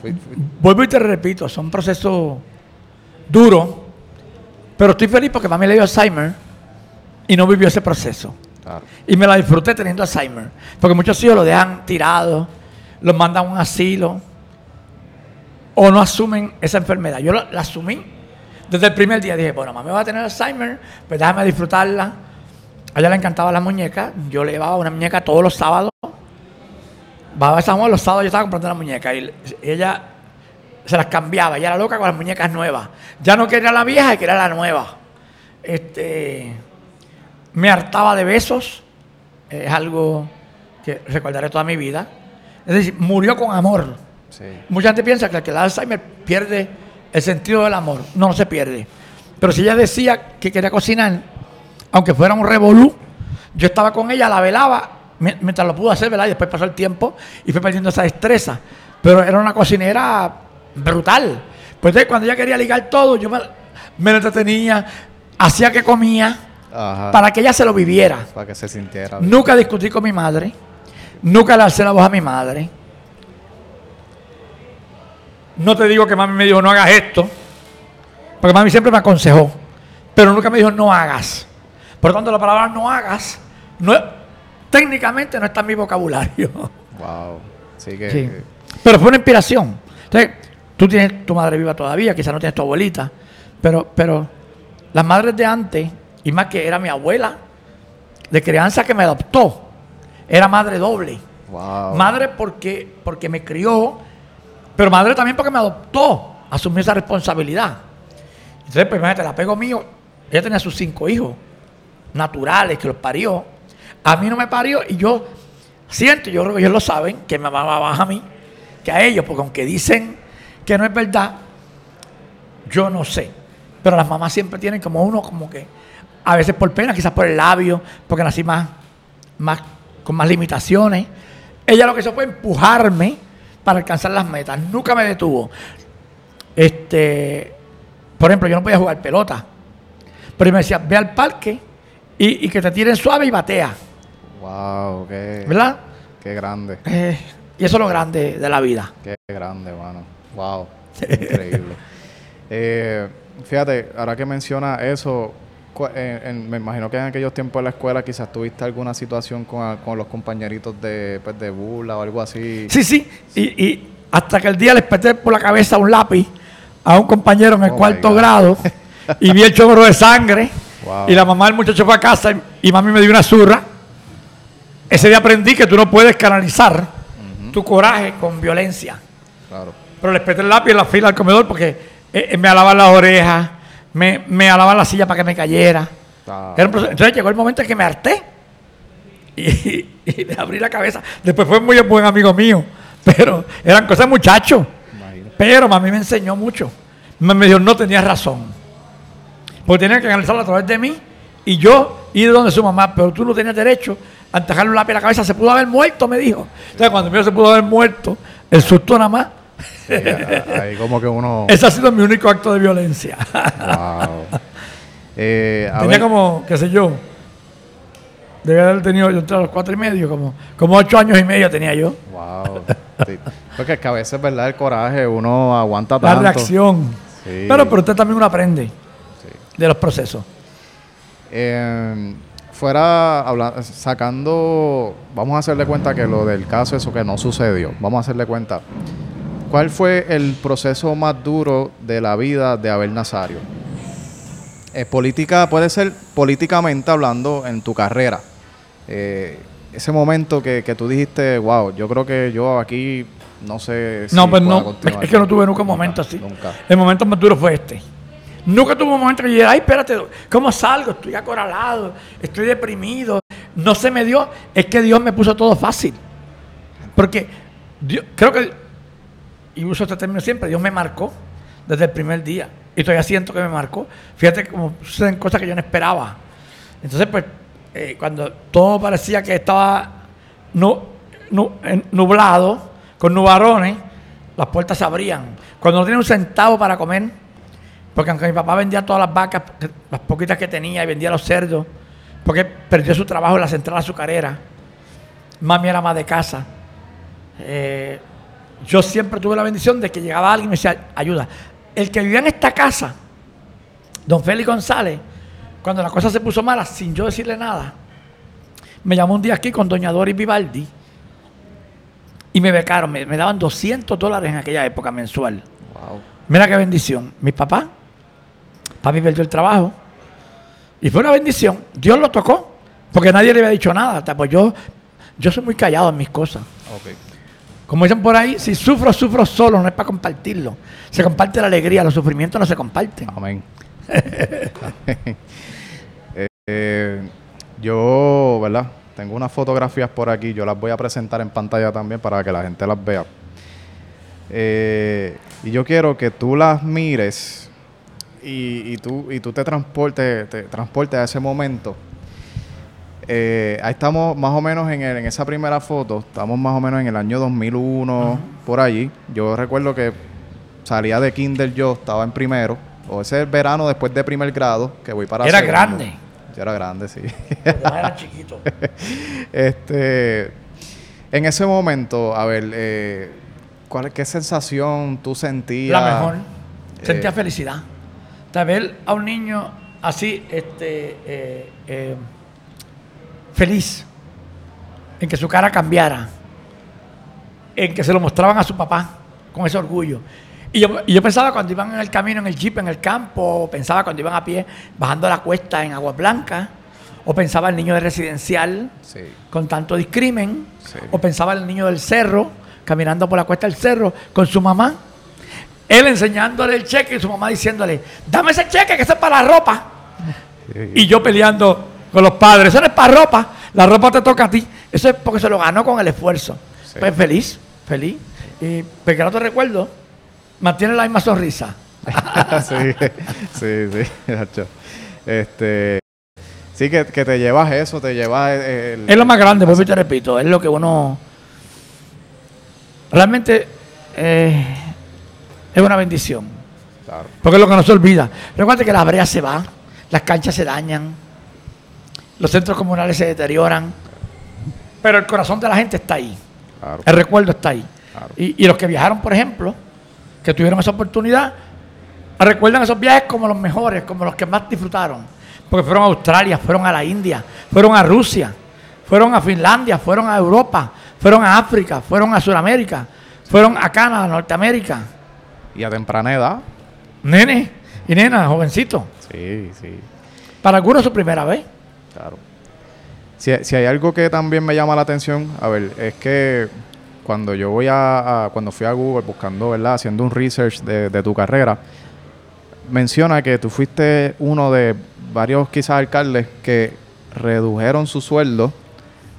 Fui- fui- vuelvo y te repito, son procesos duros, pero estoy feliz porque mami le dio Alzheimer y no vivió ese proceso. claro. Y me la disfruté teniendo Alzheimer. Porque muchos hijos lo dejan tirado, los mandan a un asilo o no asumen esa enfermedad. Yo la, la asumí desde el primer día. Dije, bueno, mami va a tener Alzheimer, pues déjame disfrutarla. A ella le encantaba la muñeca. Yo le llevaba una muñeca todos los sábados. Bajaba a Juan los sábados, yo estaba comprando la muñeca. Y ella se las cambiaba. Ella era loca con las muñecas nuevas. Ya no quería la vieja, quería la nueva. Este me hartaba de besos, es algo que recordaré toda mi vida. Es decir, murió con amor. Sí. Mucha gente piensa que el que da Alzheimer pierde el sentido del amor. No, se pierde. Pero si ella decía que quería cocinar, aunque fuera un revolú, yo estaba con ella, la velaba, mi- mientras lo pudo hacer, ¿verdad? Y después pasó el tiempo y fue perdiendo esa destreza. Pero era una cocinera brutal. Pues entonces, cuando ella quería ligar todo, yo me, me la entretenía, hacía que comía, Ajá. para que ella se lo viviera. Para que se sintiera. Nunca discutí con mi madre. Nunca le alcé la voz a mi madre. No te digo que mami me dijo no hagas esto. Porque mami siempre me aconsejó. Pero nunca me dijo no hagas. Por lo tanto, la palabra no hagas no, técnicamente no está en mi vocabulario. Wow. Sí que. Sí. Pero fue una inspiración. Entonces, tú tienes tu madre viva todavía, quizás no tienes tu abuelita, pero, pero las madres de antes, y más que era mi abuela, de crianza que me adoptó, era madre doble. Wow. Madre porque, porque me crió, pero madre también porque me adoptó, asumió esa responsabilidad. Entonces, pues imagínate, el apego mío, ella tenía sus cinco hijos naturales que los parió. A mí no me parió y yo siento, yo creo que ellos lo saben, que me amaba más a mí que a ellos, porque aunque dicen que no es verdad, yo no sé. Pero las mamás siempre tienen como uno, como que, a veces por pena, quizás por el labio, porque nací más, más con más limitaciones. Ella lo que hizo fue empujarme para alcanzar las metas, nunca me detuvo. Este, por ejemplo, yo no podía jugar pelota. Pero me decía, ve al parque y, y que te tiren suave y batea. Wow, qué, ¿Verdad? qué grande. Eh, y eso es lo grande de la vida. Qué grande, mano. Wow. Increíble. Eh, fíjate, ahora que menciona eso, en- en- me imagino que en aquellos tiempos en la escuela quizás tuviste alguna situación con, con los compañeritos de, pues, de burla o algo así. Sí, sí. Y, y hasta que el día le peté por la cabeza un lápiz a un compañero en el Oh, cuarto grado y vi el chorro de sangre. Wow. Y la mamá del muchacho fue a casa y, y mami me dio una zurra. Ese día aprendí que tú no puedes canalizar tu coraje con violencia. Claro. Pero le peté el lápiz en la fila al comedor porque eh, eh, me alaban las orejas, me, me alaban la silla para que me cayera. Ah. Entonces llegó el momento en que me harté y, y le abrí la cabeza. Después fue muy buen amigo mío, pero eran cosas de muchachos. Pero mami me enseñó mucho. Me, dijo, no tenías razón. Porque tenía que analizarlo a través de mí y yo ir donde su mamá, pero tú no tenías derecho a encajarle un lápiz en la cabeza. Se pudo haber muerto, me dijo. Entonces cuando me dijo se pudo haber muerto, el susto nada más. Ahí como que uno. Ese ha sido mi único acto de violencia. Wow. Eh, a Tenía ver, como, qué sé yo, debe haber tenido, yo entré a los cuatro y medio, como, como ocho años y medio tenía yo. Wow. Sí. Porque es que a veces, ¿verdad? El coraje, uno aguanta La tanto. reacción. Sí. Pero, pero usted también uno aprende de los procesos. Eh, fuera sacando, vamos a hacerle cuenta que lo del caso, eso que no sucedió, vamos a hacerle cuenta. ¿Cuál fue el proceso más duro de la vida de Abel Nazario? Eh, política, puede ser políticamente hablando en tu carrera. Eh, ese momento que, que tú dijiste, wow, yo creo que yo aquí no sé si no, pues no, continuar". es que no tuve nunca un momento así. Nunca. El momento más duro fue este. Nunca tuve un momento que yo dijera, ay, espérate, ¿cómo salgo? Estoy acorralado, estoy deprimido. No se me dio, es que Dios me puso todo fácil. Porque Dios, creo que, y uso este término siempre, Dios me marcó desde el primer día. Y todavía siento que me marcó. Fíjate cómo suceden cosas que yo no esperaba. Entonces, pues, eh, cuando todo parecía que estaba nu- nu- en- nublado, con nubarones, las puertas se abrían. Cuando no tenía un centavo para comer, porque aunque mi papá vendía todas las vacas, las poquitas que tenía, y vendía los cerdos, porque perdió su trabajo en la central azucarera, mami era más de casa. Eh, yo siempre tuve la bendición de que llegaba alguien y me decía, ayuda. El que vivía en esta casa, don Félix González, cuando la cosa se puso mala, sin yo decirle nada, me llamó un día aquí con doña Doris Vivaldi y me becaron, me, me daban 200 dólares en aquella época mensual. Wow. Mira qué bendición. Mi papá, papi perdió el trabajo. Y fue una bendición. Dios lo tocó. Porque nadie le había dicho nada. Hasta Pues yo, yo soy muy callado en mis cosas. Como dicen por ahí, si sufro, sufro solo, no es para compartirlo. Se comparte la alegría, los sufrimientos no se comparten. Amén. Eh, eh, yo, ¿verdad? Tengo unas fotografías por aquí, yo las voy a presentar en pantalla también para que la gente las vea. Eh, y yo quiero que tú las mires y, y tú, y tú te transportes, te transportes a ese momento. Eh, ahí estamos más o menos en, el- en esa primera foto, estamos más o menos en el año 2001, por allí. Yo recuerdo que salía de kinder yo, estaba en primero, o ese verano después de primer grado, que voy para Era segundo. grande. Yo era grande, sí. Era chiquito. este, en ese momento, a ver, eh, ¿cuál, ¿qué sensación tú sentías? La mejor. Sentía Eh, felicidad. De ver a un niño así, este, eh, eh, feliz, en que su cara cambiara, en que se lo mostraban a su papá con ese orgullo. Y yo, y yo pensaba cuando iban en el camino, en el jeep, en el campo, pensaba cuando iban a pie, bajando la cuesta en Agua Blanca, o pensaba el niño de residencial, Sí. con tanto discrimen, Sí. o pensaba el niño del cerro, caminando por la cuesta del cerro con su mamá, él enseñándole el cheque y su mamá diciéndole, dame ese cheque que eso es para la ropa. Y yo peleando con los padres, eso no es para ropa, la ropa te toca a ti, eso es porque se lo ganó con el esfuerzo. Sí. Pues feliz, feliz. Y porque no te recuerdo, mantiene la misma sonrisa. sí, sí, sí. Este, sí que, que te llevas eso, te llevas el, Es lo más grande, pues te repito, es lo que uno realmente eh, es una bendición. Porque es lo que no se olvida. Recuerda que la brea se va, las canchas se dañan, los centros comunales se deterioran, pero el corazón de la gente está ahí. El recuerdo está ahí. Y, y, los que viajaron, por ejemplo, que tuvieron esa oportunidad, recuerdan esos viajes como los mejores, como los que más disfrutaron. Porque fueron a Australia, fueron a la India, fueron a Rusia, fueron a Finlandia, fueron a Europa, fueron a África, fueron a Sudamérica, fueron a Canadá, Norteamérica. Y a temprana edad. Nene y nena, jovencito. Sí, sí. Para algunos su primera vez. Claro. Si, hay algo que también me llama la atención, a ver, es que cuando yo voy a, cuando fui a Google buscando, ¿verdad? Haciendo un research de, tu carrera, menciona que tú fuiste uno de varios quizás alcaldes que redujeron su sueldo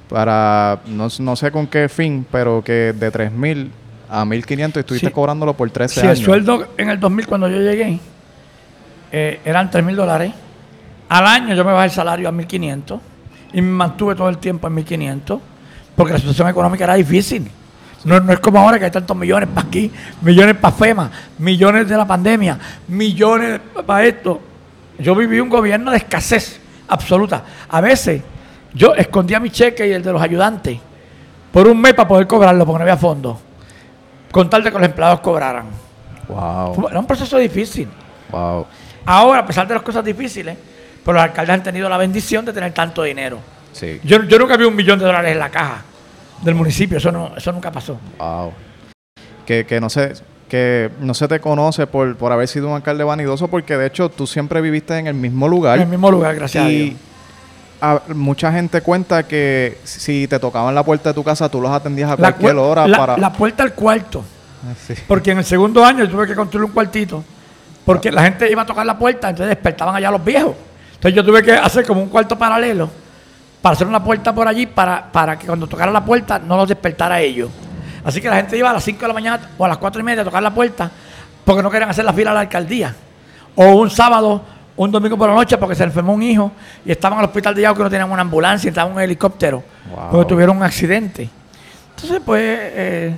para, no, no sé con qué fin, pero que de 3 mil a 1.500 y estuviste cobrándolo por 13 años. Sí, el sueldo en el 2000 cuando yo llegué eh, eran 3 mil dólares. Al año yo me bajé el salario a 1.500 y me mantuve todo el tiempo en 1.500 porque la situación económica era difícil. No, no, es como ahora que hay tantos millones para aquí, millones para FEMA, millones de la pandemia, millones para esto. Yo viví un gobierno de escasez absoluta. A veces yo escondía mi cheque y el de los ayudantes por un mes para poder cobrarlo porque no había fondos con tal de que los empleados cobraran. Wow. Era un proceso difícil. Wow. Ahora, a pesar de las cosas difíciles, pues los alcaldes han tenido la bendición de tener tanto dinero. Sí. Yo, yo nunca vi un millón de dólares en la caja del municipio, eso no, eso nunca pasó. Wow. Que, que no sé, que no se te conoce por, por haber sido un alcalde vanidoso, porque de hecho tú siempre viviste en el mismo lugar. En el mismo lugar, gracias a Dios. mucha gente cuenta que si te tocaban la puerta de tu casa, tú los atendías a cualquier hora la, para... La puerta al cuarto. Ah, porque en el segundo año tuve que construir un cuartito. Porque la gente iba a tocar la puerta, entonces despertaban allá los viejos. Entonces yo tuve que hacer como un cuarto paralelo para hacer una puerta por allí para, para que cuando tocara la puerta no los despertara a ellos. Así que la gente iba a las 5 de la mañana o a las 4 y media a tocar la puerta porque no querían hacer la fila a la alcaldía. O un sábado, un domingo por la noche porque se enfermó un hijo y estaban al hospital de Yao que no tenían una ambulancia, estaban en un helicóptero porque tuvieron un accidente. Entonces, pues, eh,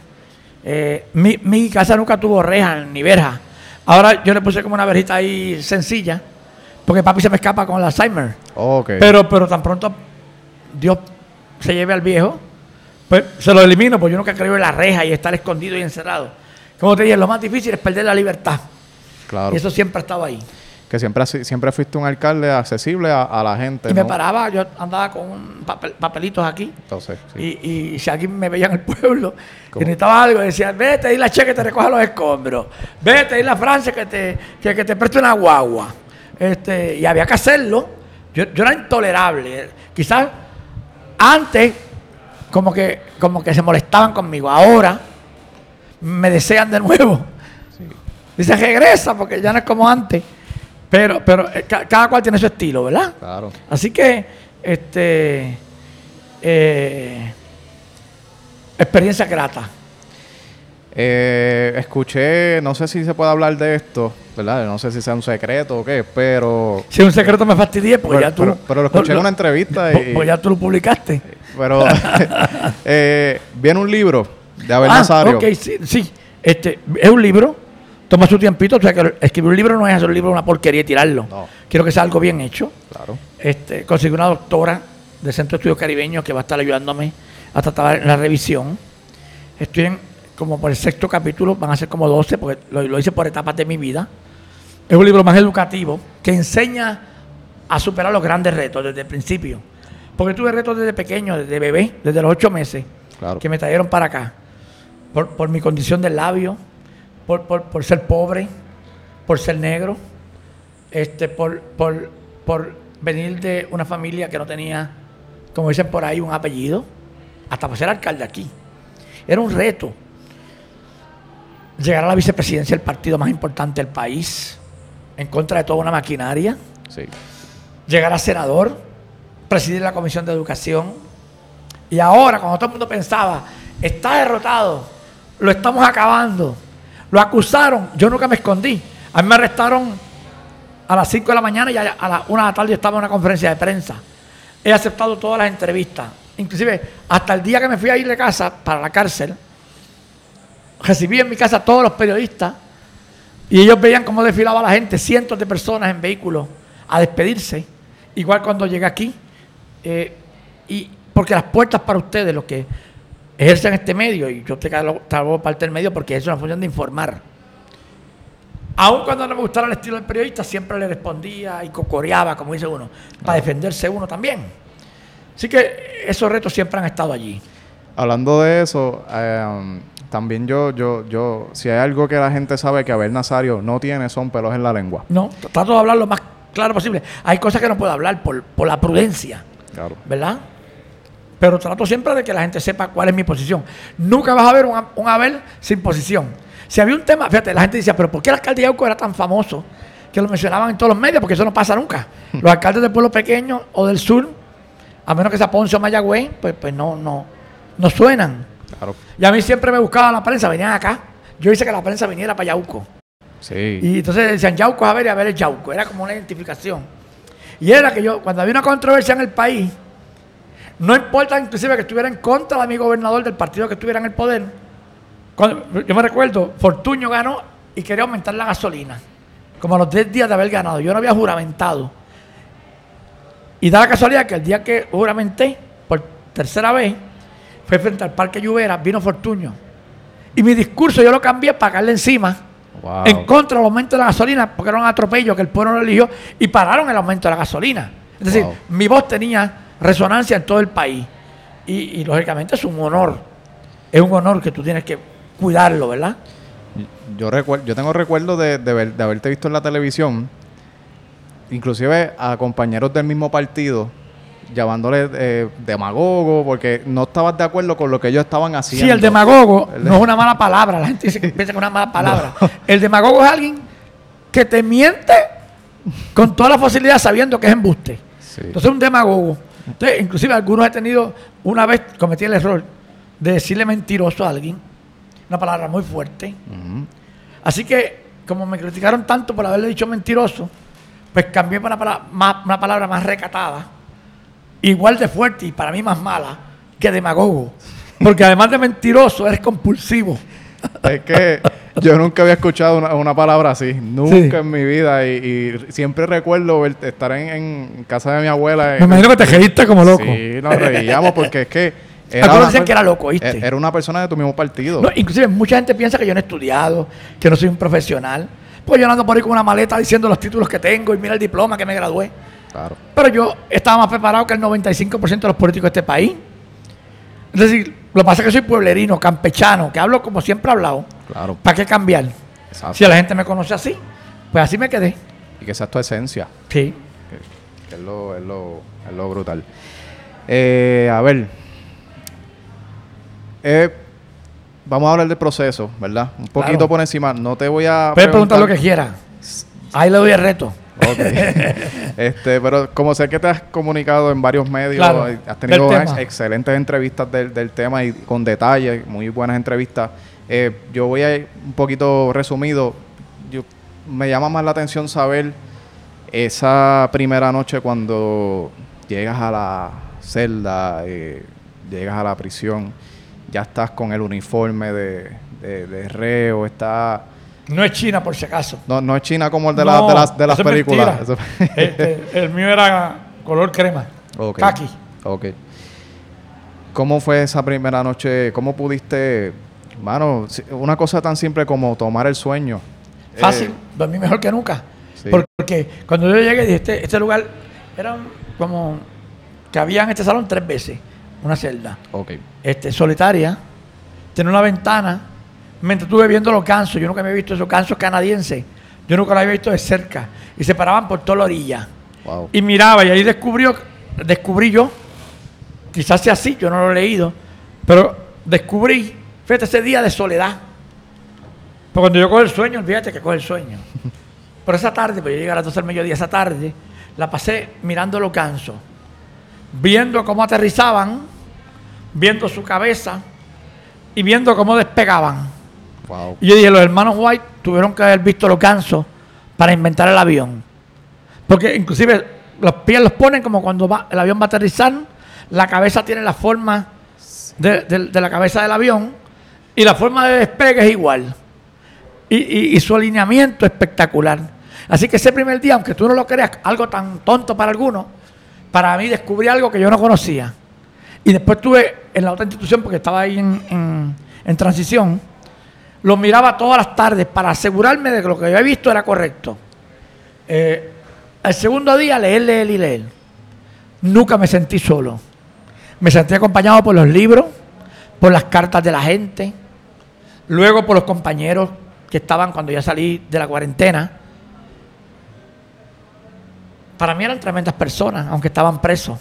eh, mi, casa nunca tuvo reja ni verja. Ahora yo le puse como una verjita ahí sencilla porque papi se me escapa con el Alzheimer. Pero, pero tan pronto Dios se lleve al viejo, pues se lo elimino, porque yo nunca creo en la reja y estar escondido y encerrado. Como te dije, lo más difícil es perder la libertad. Claro. Y eso siempre ha estado ahí. Que siempre, siempre fuiste un alcalde accesible a, la gente. Y me paraba, yo andaba con papelitos aquí. Entonces, y, si alguien me veía en el pueblo que necesitaba algo, decía, vete y la che que te recoja los escombros. Vete y la Francia que te, que, te preste una guagua. Este, y había que hacerlo. Yo, yo era intolerable. Quizás antes, como que, como que se molestaban conmigo. Ahora me desean de nuevo. Dice, regresa, porque ya no es como antes. Pero, pero eh, cada cual tiene su estilo, ¿verdad? Claro. Así que, este, eh, experiencia grata. Eh, escuché, no sé si se puede hablar de esto, ¿verdad? No sé si sea un secreto o qué, pero... Si es un secreto me fastidié, porque ya tú... Pero, lo escuché en una entrevista y... Pues ya tú lo publicaste. Pero eh, viene un libro de Abel ah, Nazario. ok, sí, sí. Este, es un libro, toma su tiempito, o sea que escribir un libro no es hacer un libro una porquería y tirarlo. Quiero que sea algo bien hecho. Claro. Este, conseguí una doctora del Centro de Estudios Caribeños que va a estar ayudándome a tratar en la revisión. Estoy en como por el sexto capítulo, van a ser como 12, porque lo, hice por etapas de mi vida. Es un libro más educativo que enseña a superar los grandes retos desde el principio. Porque tuve retos desde pequeño, desde bebé, desde los ocho meses, que me trajeron para acá. Por, mi condición del labio, por, por, ser pobre, por ser negro, este, por, por, por venir de una familia que no tenía, como dicen por ahí, un apellido, hasta por ser alcalde aquí. Era un reto llegar a la vicepresidencia del partido más importante del país, en contra de toda una maquinaria, llegar a senador, presidir la Comisión de Educación, y ahora, cuando todo el mundo pensaba, está derrotado, lo estamos acabando, lo acusaron, yo nunca me escondí, a mí me arrestaron a las 5 de la mañana y a, las 1 de la tarde estaba en una conferencia de prensa. He aceptado todas las entrevistas, inclusive hasta el día que me fui a ir de casa para la cárcel, recibí en mi casa a todos los periodistas Y ellos veían cómo desfilaba la gente, cientos de personas en vehículos, a despedirse. Igual cuando llegué aquí. Eh, y porque las puertas para ustedes, los que ejercen este medio, y yo te trabajo parte del medio porque es una función de informar. Aun cuando no me gustara el estilo del periodista, siempre le respondía y cocoreaba, como dice uno, para defenderse uno también. Así que esos retos siempre han estado allí. Hablando de eso, eh, también yo, yo, yo, si hay algo que la gente sabe que Abel Nazario no tiene, son pelos en la lengua. No, trato de hablar lo más claro posible. Hay cosas que no puedo hablar por, la prudencia. Claro. ¿Verdad? Pero trato siempre de que la gente sepa cuál es mi posición. Nunca vas a ver un, Abel sin posición. Si había un tema, fíjate, la gente decía, pero ¿por qué el alcalde de Yauco era tan famoso? Que lo mencionaban en todos los medios, porque eso no pasa nunca. Los alcaldes del pueblo pequeño o del sur, a menos que sea Ponce o Mayagüez, pues, pues no, no, no suenan. Y a mí siempre me buscaba la prensa, venían acá. Yo hice que la prensa viniera para Yauco. Sí. Y entonces decían Yauco, a ver, y a ver el Yauco. Era como una identificación. Y era que yo, cuando había una controversia en el país, no importa inclusive que estuviera en contra de mi gobernador del partido que estuviera en el poder. yo me recuerdo, Fortuño ganó y quería aumentar la gasolina. Como a los 10 días de haber ganado. Yo no había juramentado. Y da la casualidad que el día que juramenté, por tercera vez, fue frente al Parque Lluvera, vino Fortuño. Y mi discurso yo lo cambié para caerle encima. En contra del aumento de la gasolina, porque era un atropello que el pueblo lo eligió y pararon el aumento de la gasolina. Es decir, mi voz tenía resonancia en todo el país. Y, lógicamente es un honor. Es un honor que tú tienes que cuidarlo, ¿verdad? Yo, recuerdo, yo tengo recuerdo de, de, de haberte visto en la televisión, inclusive a compañeros del mismo partido llamándole eh, demagogo porque no estabas de acuerdo con lo que ellos estaban haciendo. Sí, el demagogo no es una mala palabra. La gente dice que piensa que es una mala palabra. El demagogo es alguien que te miente con toda la facilidad sabiendo que es embuste. Entonces, un demagogo. Entonces, inclusive algunos he tenido, una vez cometí el error de decirle mentiroso a alguien, una palabra muy fuerte. Así que, como me criticaron tanto por haberle dicho mentiroso, pues cambié para una palabra más recatada igual de fuerte y para mí más mala que demagogo. Porque además de mentiroso, eres compulsivo. Es que yo nunca había escuchado una, palabra así, nunca en mi vida. Y, siempre recuerdo estar en, casa de mi abuela. Me imagino que te reíste como loco. Sí, nos reíamos porque es que. Era que era loco, ¿viste? E-, era una persona de tu mismo partido. inclusive mucha gente piensa que yo no he estudiado, que no soy un profesional. Pues yo ando por ahí con una maleta diciendo los títulos que tengo y mira el diploma que me gradué. Pero yo estaba más preparado que el 95% de los políticos de este país. Es decir, lo que pasa es que soy pueblerino, campechano, que hablo como siempre he hablado. Claro. ¿Para qué cambiar? Si la gente me conoce así, pues así me quedé. Y que esa es tu esencia. Sí. Que, es, lo, es, lo, es, lo, brutal. Eh, a ver. Eh, vamos a hablar del proceso, ¿verdad? Un poquito por encima. No te voy a. Puedes preguntar lo que quieras. Ahí le doy el reto. Ok. este, pero como sé que te has comunicado en varios medios, has tenido excelentes entrevistas del, tema y con detalles, muy buenas entrevistas. Eh, yo voy a ir un poquito resumido. Yo, me llama más la atención saber esa primera noche cuando llegas a la celda, eh, llegas a la prisión, ya estás con el uniforme de, de, de reo, está no es China, por si acaso. No, no es China como el de, de las, de las películas. Este, el mío era color crema. Okay. Kaki. Ok. ¿Cómo fue esa primera noche? ¿Cómo pudiste, mano, una cosa tan simple como tomar el sueño? Fácil, eh, dormí mejor que nunca. Porque cuando yo llegué, dije, este, este lugar era como que había en este salón tres veces una celda. Ok. Este, solitaria, tiene una ventana mientras estuve viendo los gansos, yo nunca había visto esos gansos canadienses, yo nunca los había visto de cerca, y se paraban por toda la orilla. Y miraba, y ahí descubrió, descubrí yo, quizás sea así, yo no lo he leído, pero descubrí, fíjate, ese día de soledad. Pero cuando yo cojo el sueño, fíjate que coge el sueño. Pero esa tarde, pues yo llegué a las 12 del mediodía, esa tarde, la pasé mirando los gansos, viendo cómo aterrizaban, viendo su cabeza y viendo cómo despegaban. Y yo dije, los hermanos White tuvieron que haber visto los gansos para inventar el avión. Porque inclusive los pies los ponen como cuando va, el avión va a aterrizar, la cabeza tiene la forma de, la cabeza del avión y la forma de despegue es igual. y, su alineamiento espectacular. Así que ese primer día, aunque tú no lo creas, algo tan tonto para algunos, para mí descubrí algo que yo no conocía. Y después tuve en la otra institución, porque estaba ahí en, transición, lo miraba todas las tardes para asegurarme de que lo que había visto era correcto. Eh, el segundo día, leer, leer y leer. Nunca me sentí solo. Me sentí acompañado por los libros, por las cartas de la gente, luego por los compañeros que estaban cuando ya salí de la cuarentena para mí eran tremendas personas, aunque estaban presos.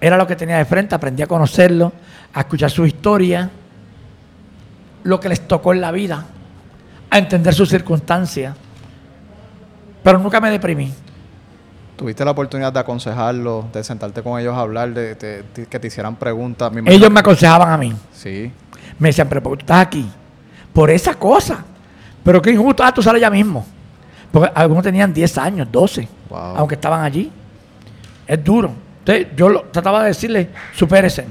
Era lo que tenía de frente, aprendí a conocerlo, a escuchar su historia, lo que les tocó en la vida, a entender sus circunstancias. Pero nunca me deprimí. ¿Tuviste la oportunidad de aconsejarlos, de sentarte con ellos a hablar, de, que te hicieran preguntas? ellos me aconsejaban a mí. Sí. Me decían, pero ¿por qué estás aquí? Por esa cosa. Pero qué injusto, ah, tú sales ya mismo. Porque algunos tenían 10 años, 12, aunque estaban allí. Es duro. Entonces, yo trataba de decirle, supérese.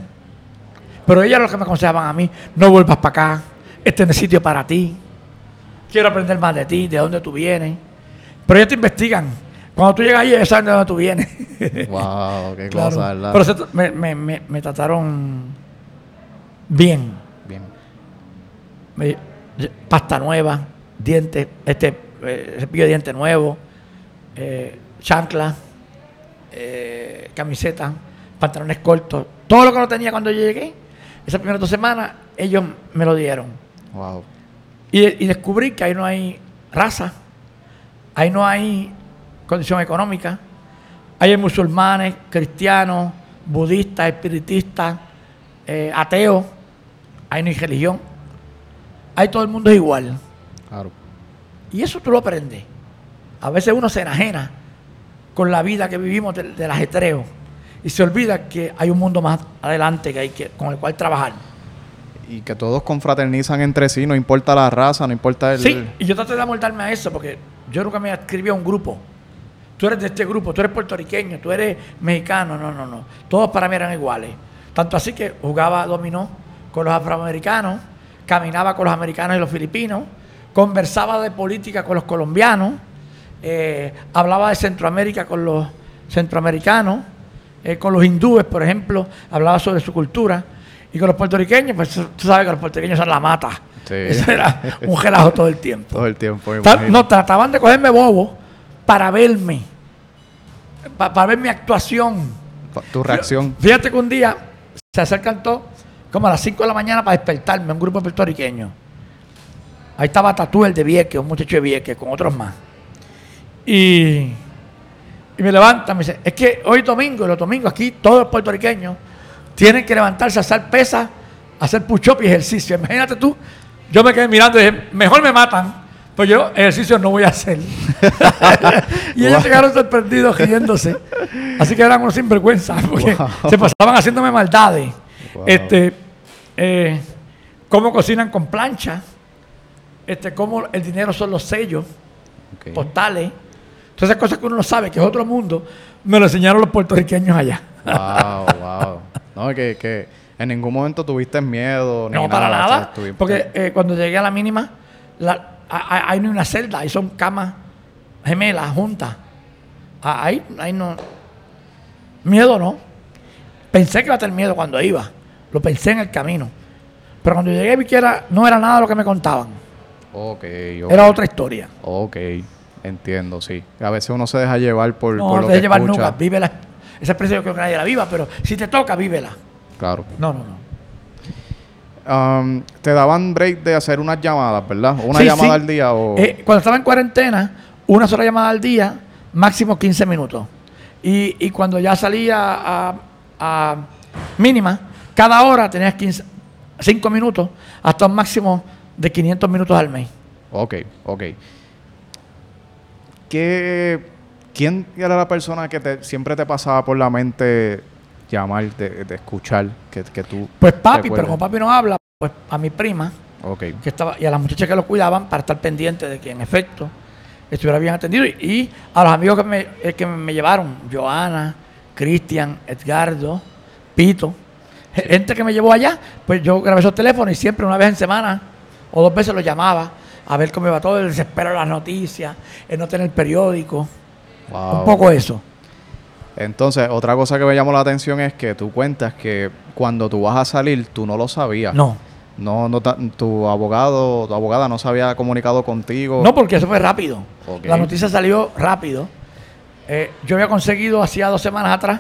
Pero ellos lo que me aconsejaban a mí, no vuelvas para acá, este es el sitio para ti. Quiero aprender más de ti, de dónde tú vienes. Pero ellos te investigan. Cuando tú llegas allí, ellos saben de dónde tú vienes. wow, qué cosa, ¿verdad? Pero me, me, me, trataron bien. Bien. pasta nueva, dientes, este eh, cepillo de diente nuevo, eh, chancla, eh, camiseta, pantalones cortos, todo lo que no tenía cuando yo llegué, esas primeras dos semanas, ellos me lo dieron. Y, y, descubrí que ahí no hay raza, ahí no hay condición económica, hay musulmanes, cristianos, budistas, espiritistas, ateos, ahí no hay religión, ahí todo el mundo es igual. Claro. Y eso tú lo aprendes. A veces uno se enajena con la vida que vivimos del, ajetreo y se olvida que hay un mundo más adelante que hay que, con el cual trabajar. Y que todos confraternizan entre sí, no importa la raza, no importa el... Sí, y yo traté de amoldarme a eso porque yo nunca me escribí a un grupo. Tú eres de este grupo, tú eres puertorriqueño, tú eres mexicano, no, no, no. Todos para mí eran iguales. Tanto así que jugaba dominó con los afroamericanos, caminaba con los americanos y los filipinos, conversaba de política con los colombianos, eh, hablaba de Centroamérica con los centroamericanos, eh, con los hindúes, por ejemplo, hablaba sobre su cultura, y con los puertorriqueños, pues tú sabes que los puertorriqueños son la mata. Eso era un gelajo todo el tiempo. Todo el tiempo. No, trataban de cogerme bobo para verme, para, ver mi actuación. Tu reacción. Fíjate que un día se acercan todos como a las 5 de la mañana para despertarme, un grupo puertorriqueño. Ahí estaba Tatú, el de Vieques, un muchacho de Vieques, con otros más. Y, me levanta, me dice, es que hoy domingo, los domingos aquí, todos los puertorriqueños tienen que levantarse a hacer pesas, hacer push-up y ejercicio. Imagínate tú, yo me quedé mirando y dije, mejor me matan, pues yo ejercicio no voy a hacer. y ellos llegaron sorprendidos riéndose. Así que eran unos sinvergüenzas, porque se pasaban haciéndome maldades. Este, eh, cómo cocinan con plancha este, cómo el dinero son los sellos postales. Todas esas cosas que uno no sabe, que es otro mundo, me lo enseñaron los puertorriqueños allá. Wow, wow. No, que, que en ningún momento tuviste miedo. no, para nada. porque eh, cuando llegué a la mínima, la, hay una celda, ahí son camas gemelas juntas. Ahí, ahí no. Miedo no. Pensé que iba a tener miedo cuando iba. Lo pensé en el camino. Pero cuando llegué vi que era, no era nada lo que me contaban. Okay, Era otra historia. Ok, entiendo, sí. A veces uno se deja llevar por, no, por lo te que llevar nunca. Vive la, esa expresión yo creo que nadie la viva, pero si te toca, vívela. Claro. No, no, no. Um, te daban break de hacer unas llamadas, ¿verdad? ¿Una llamada al día o...? Eh, cuando estaba en cuarentena, una sola llamada al día, máximo 15 minutos. Y, y cuando ya salía a, a, mínima, cada hora tenías 15, 5 minutos hasta un máximo de 500 minutos al mes. Ok, ok. ¿Qué, ¿Quién era la persona que te, siempre te pasaba por la mente llamar, de, escuchar, que, que, tú... Pues papi, pero como papi no habla, pues a mi prima, okay. que estaba, y a las muchachas que lo cuidaban para estar pendiente de que en efecto estuviera bien atendido, y, a los amigos que me, eh, que me llevaron, Joana, Cristian, Edgardo, Pito, gente que me llevó allá, pues yo grabé esos teléfonos y siempre una vez en semana o dos veces lo llamaba a ver cómo iba todo, el desespero de las noticias, el no tener periódico. Wow. Un poco eso. Entonces, otra cosa que me llamó la atención es que tú cuentas que cuando tú vas a salir, tú no lo sabías. No. No, no tu abogado, tu abogada no se había comunicado contigo. No, porque eso fue rápido. Ok. La noticia salió rápido. Eh, yo había conseguido hacía dos semanas atrás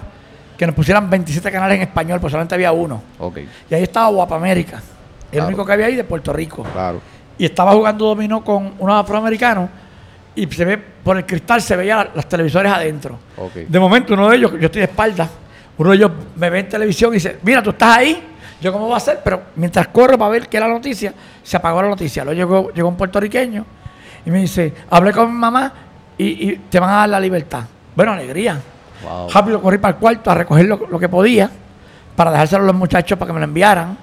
que nos pusieran 27 canales en español, pues solamente había uno. Ok, Y ahí estaba Guapa América, el Claro. único que había ahí de Puerto Rico. claro. Y estaba jugando dominó con unos afroamericanos y se ve por el cristal se veía la- los televisores adentro. De momento uno de ellos, yo estoy de espalda, uno de ellos me ve en televisión y dice, mira, tú estás ahí. Yo, ¿cómo va a ser? Pero mientras corro para ver qué era la noticia, se apagó la noticia. Luego llegó, llegó un puertorriqueño y me dice, hablé con mi mamá y, y te van a dar la libertad. Bueno, alegría. Wow. Rápido corrí para el cuarto a recoger lo, lo que podía para dejárselo a los muchachos para que me lo enviaran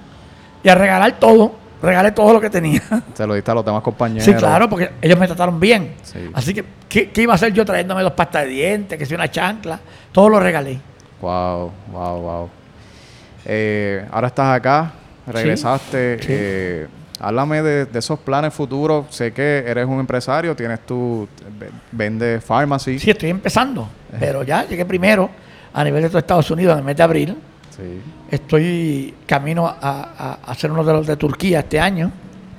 y a regalar todo. Regalé todo lo que tenía. Se lo diste a los demás compañeros. Sí, claro, porque ellos me trataron bien. Sí. Así que, ¿qué, qué iba a hacer yo trayéndome dos pastas de dientes, que si una chancla? Todo lo regalé. Wow, wow, wow. Eh, ahora estás acá, regresaste. Sí. eh, háblame de, de esos planes futuros. Sé que eres un empresario, tienes tu. ve- Vendes pharmacy. Sí, estoy empezando, pero ya llegué primero a nivel de todo Estados Unidos en el mes de abril. Sí. Estoy camino a, a- a hacer uno de los de Turquía este año.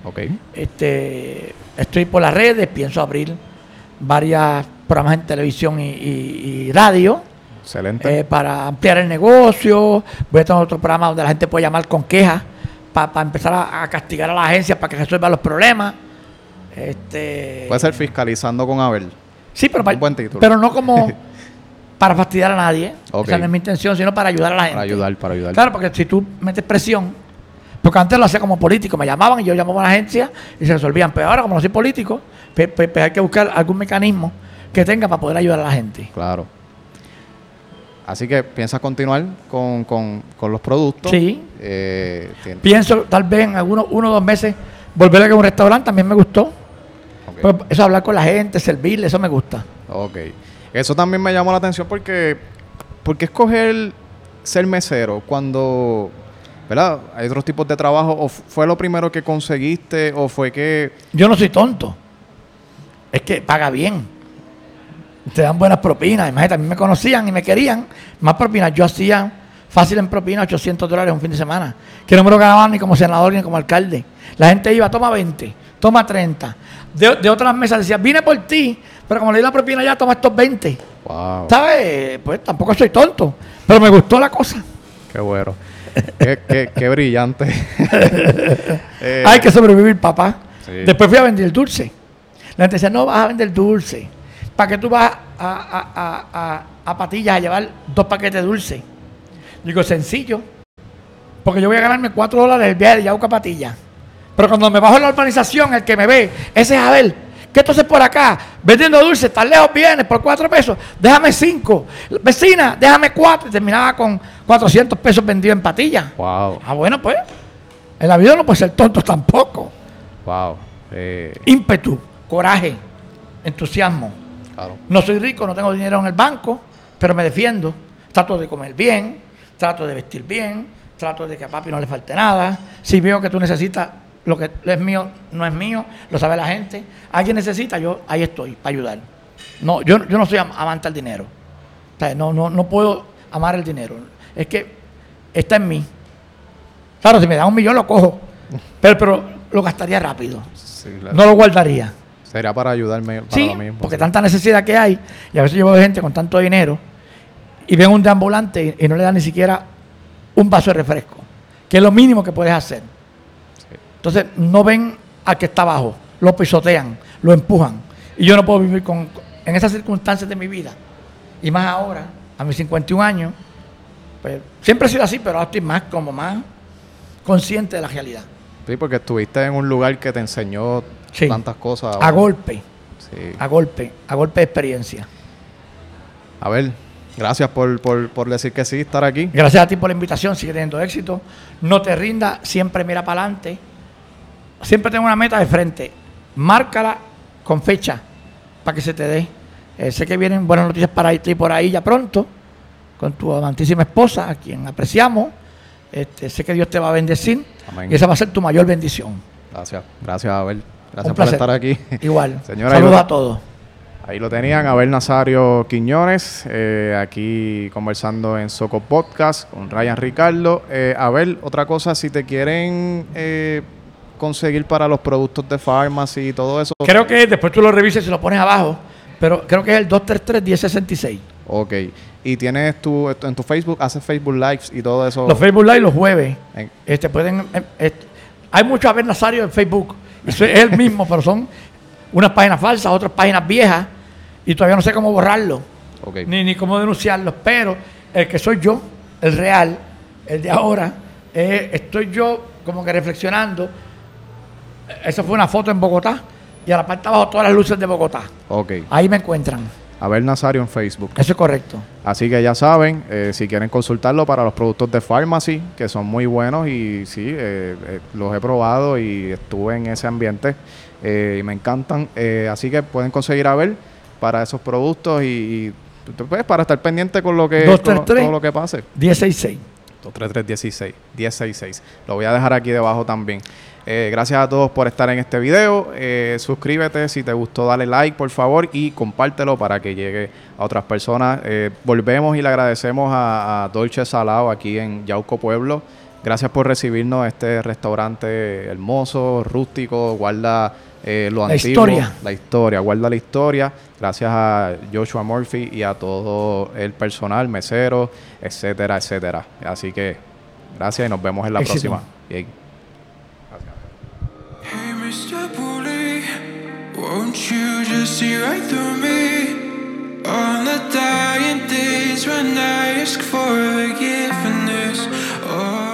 Ok. Este, estoy por las redes, pienso abrir varios programas en televisión y, y- y radio Excelente. eh, para ampliar el negocio. Voy a tener otro programa donde la gente puede llamar con quejas para empezar a, a castigar a la agencia para que resuelva los problemas. Este, Puede ser fiscalizando con Abel. Sí, pero, Un pa- buen título. pero no como para fastidiar a nadie. Esa no es mi intención, sino para ayudar a la gente. Para ayudar, para ayudar. Claro, porque si tú metes presión, porque antes lo hacía como político, me llamaban y yo llamaba a la agencia y se resolvían. Pero ahora, como no soy político, pues, pues- pues hay que buscar algún mecanismo que tenga para poder ayudar a la gente. Claro. Así que piensas continuar con, con- con los productos. Sí. Eh, Pienso tal vez en algunos uno o dos meses volver a un restaurante, también me gustó. Pues eso hablar con la gente, servirle, eso me gusta. Ok. Eso también me llamó la atención porque, porque escoger ser mesero cuando, ¿verdad? Hay otros tipos de trabajo. ¿O fue lo primero que conseguiste o fue que... Yo no soy tonto. Es que paga bien. Te dan buenas propinas. Imagínate, a mí me conocían y me querían. Más propinas. Yo hacía fácil en propina 800 dólares un fin de semana. Que no me lo ganaban ni como senador ni como alcalde. La gente iba, toma 20, toma 30. De, de otras mesas decía, vine por ti, pero como le di la propina ya, toma estos 20. ¡Wow! ¿Sabes? Pues tampoco soy tonto. Pero me gustó la cosa. ¡Qué bueno! qué, qué- qué brillante! Eh, Hay que sobrevivir, papá. Sí. Después fui a vender dulce. La gente decía, no vas a vender dulce. ¿Para qué tú vas a, a, a, a- a Patillas a llevar dos paquetes de dulce? Digo, sencillo. Porque yo voy a ganarme cuatro dólares el viaje de Yauca a Patillas. Pero cuando me bajo en la urbanización, el que me ve, ese es Abel. ¿Qué tú haces por acá? Vendiendo dulce, tan lejos vienes por cuatro pesos. Déjame cinco. Vecina, déjame cuatro. Y terminaba con 400 pesos vendidos en Patillas. ¡Wow! Ah, bueno, pues. En la vida no puede ser tonto tampoco. ¡Wow! Eh, Ímpetu, coraje, entusiasmo. claro. No soy rico, no tengo dinero en el banco, pero me defiendo. Trato de comer bien, trato de vestir bien, trato de que a papi no le falte nada. Si veo que tú necesitas lo que es mío, no es mío, lo sabe la gente. Alguien necesita, yo ahí estoy para ayudar. No, yo, yo no soy am- amante al dinero. O sea, no, no, no puedo amar el dinero. Es que está en mí. Claro, si me da un millón lo cojo, pero, pero lo gastaría rápido. Sí, claro. No lo guardaría. Sería para ayudarme para Sí, lo mismo. porque sí. tanta necesidad que hay, y a veces yo veo gente con tanto dinero y ven un deambulante y, y no le dan ni siquiera un vaso de refresco, que es lo mínimo que puedes hacer. Entonces, no ven al que está abajo, lo pisotean, lo empujan. Y yo no puedo vivir con, en esas circunstancias de mi vida. Y más ahora, a mis 51 años, pues siempre he sido así, pero ahora estoy más como más consciente de la realidad. Sí, porque estuviste en un lugar que te enseñó Sí. tantas cosas. A golpe, Sí. a golpe, a golpe de experiencia. A ver, gracias por, por, por decir que sí, estar aquí. Gracias a ti por la invitación, sigue teniendo éxito. No te rindas, siempre mira para adelante. Siempre tengo una meta de frente. Márcala con fecha para que se te dé. Eh, sé que vienen buenas noticias para ti por ahí ya pronto, con tu amantísima esposa, a quien apreciamos. Este, sé que Dios te va a bendecir Amén. y esa va a ser tu mayor bendición. Gracias, gracias, Abel. Gracias por estar aquí. Igual. Saludos a todos. Ahí lo tenían, Abel Nazario Quiñones, eh, aquí conversando en Soco Podcast con Ryan Ricardo. Eh, Abel, otra cosa, si te quieren conseguir para los productos de Pharmacy y todo eso. Creo que después tú lo revises y lo pones abajo, pero creo que es el 233-1066. Ok. Y tienes tu, en tu Facebook, haces Facebook Lives y todo eso. Los Facebook Lives los jueves. Este, pueden, este, hay mucho Abel Nazario en Facebook. Es el mismo, pero son unas páginas falsas, otras páginas viejas y todavía no sé cómo borrarlo, ni, ni cómo denunciarlo, pero el que soy yo, el real, el de ahora, estoy yo como que reflexionando. Esa fue una foto en Bogotá y a la parte de abajo todas las luces de Bogotá. Okay. Ahí me encuentran. Abel Nazario en Facebook. Eso es correcto. Así que ya saben, eh, si quieren consultarlo para los productos de Pharmacy, que son muy buenos y sí, eh, eh, los he probado y estuve en ese ambiente y me encantan. así que pueden conseguir a Abel para esos productos y, pues, para estar pendiente con lo que, todo lo que pase. 166. 233 16 Lo voy a dejar aquí debajo también. Eh, gracias a todos por estar en este video. Eh, suscríbete si te gustó, dale like por favor y compártelo para que llegue a otras personas. Eh, volvemos y le agradecemos a, a Dolce Salado aquí en Yauco Pueblo. Gracias por recibirnos este restaurante hermoso, rústico, guarda lo la historia. la historia, guarda la historia. Gracias a Joshua Murphy y a todo el personal, mesero, etcétera, etcétera. Así que gracias y nos vemos en la próxima. Won't you just see right through me? On the dying days when I ask for forgiveness. Oh.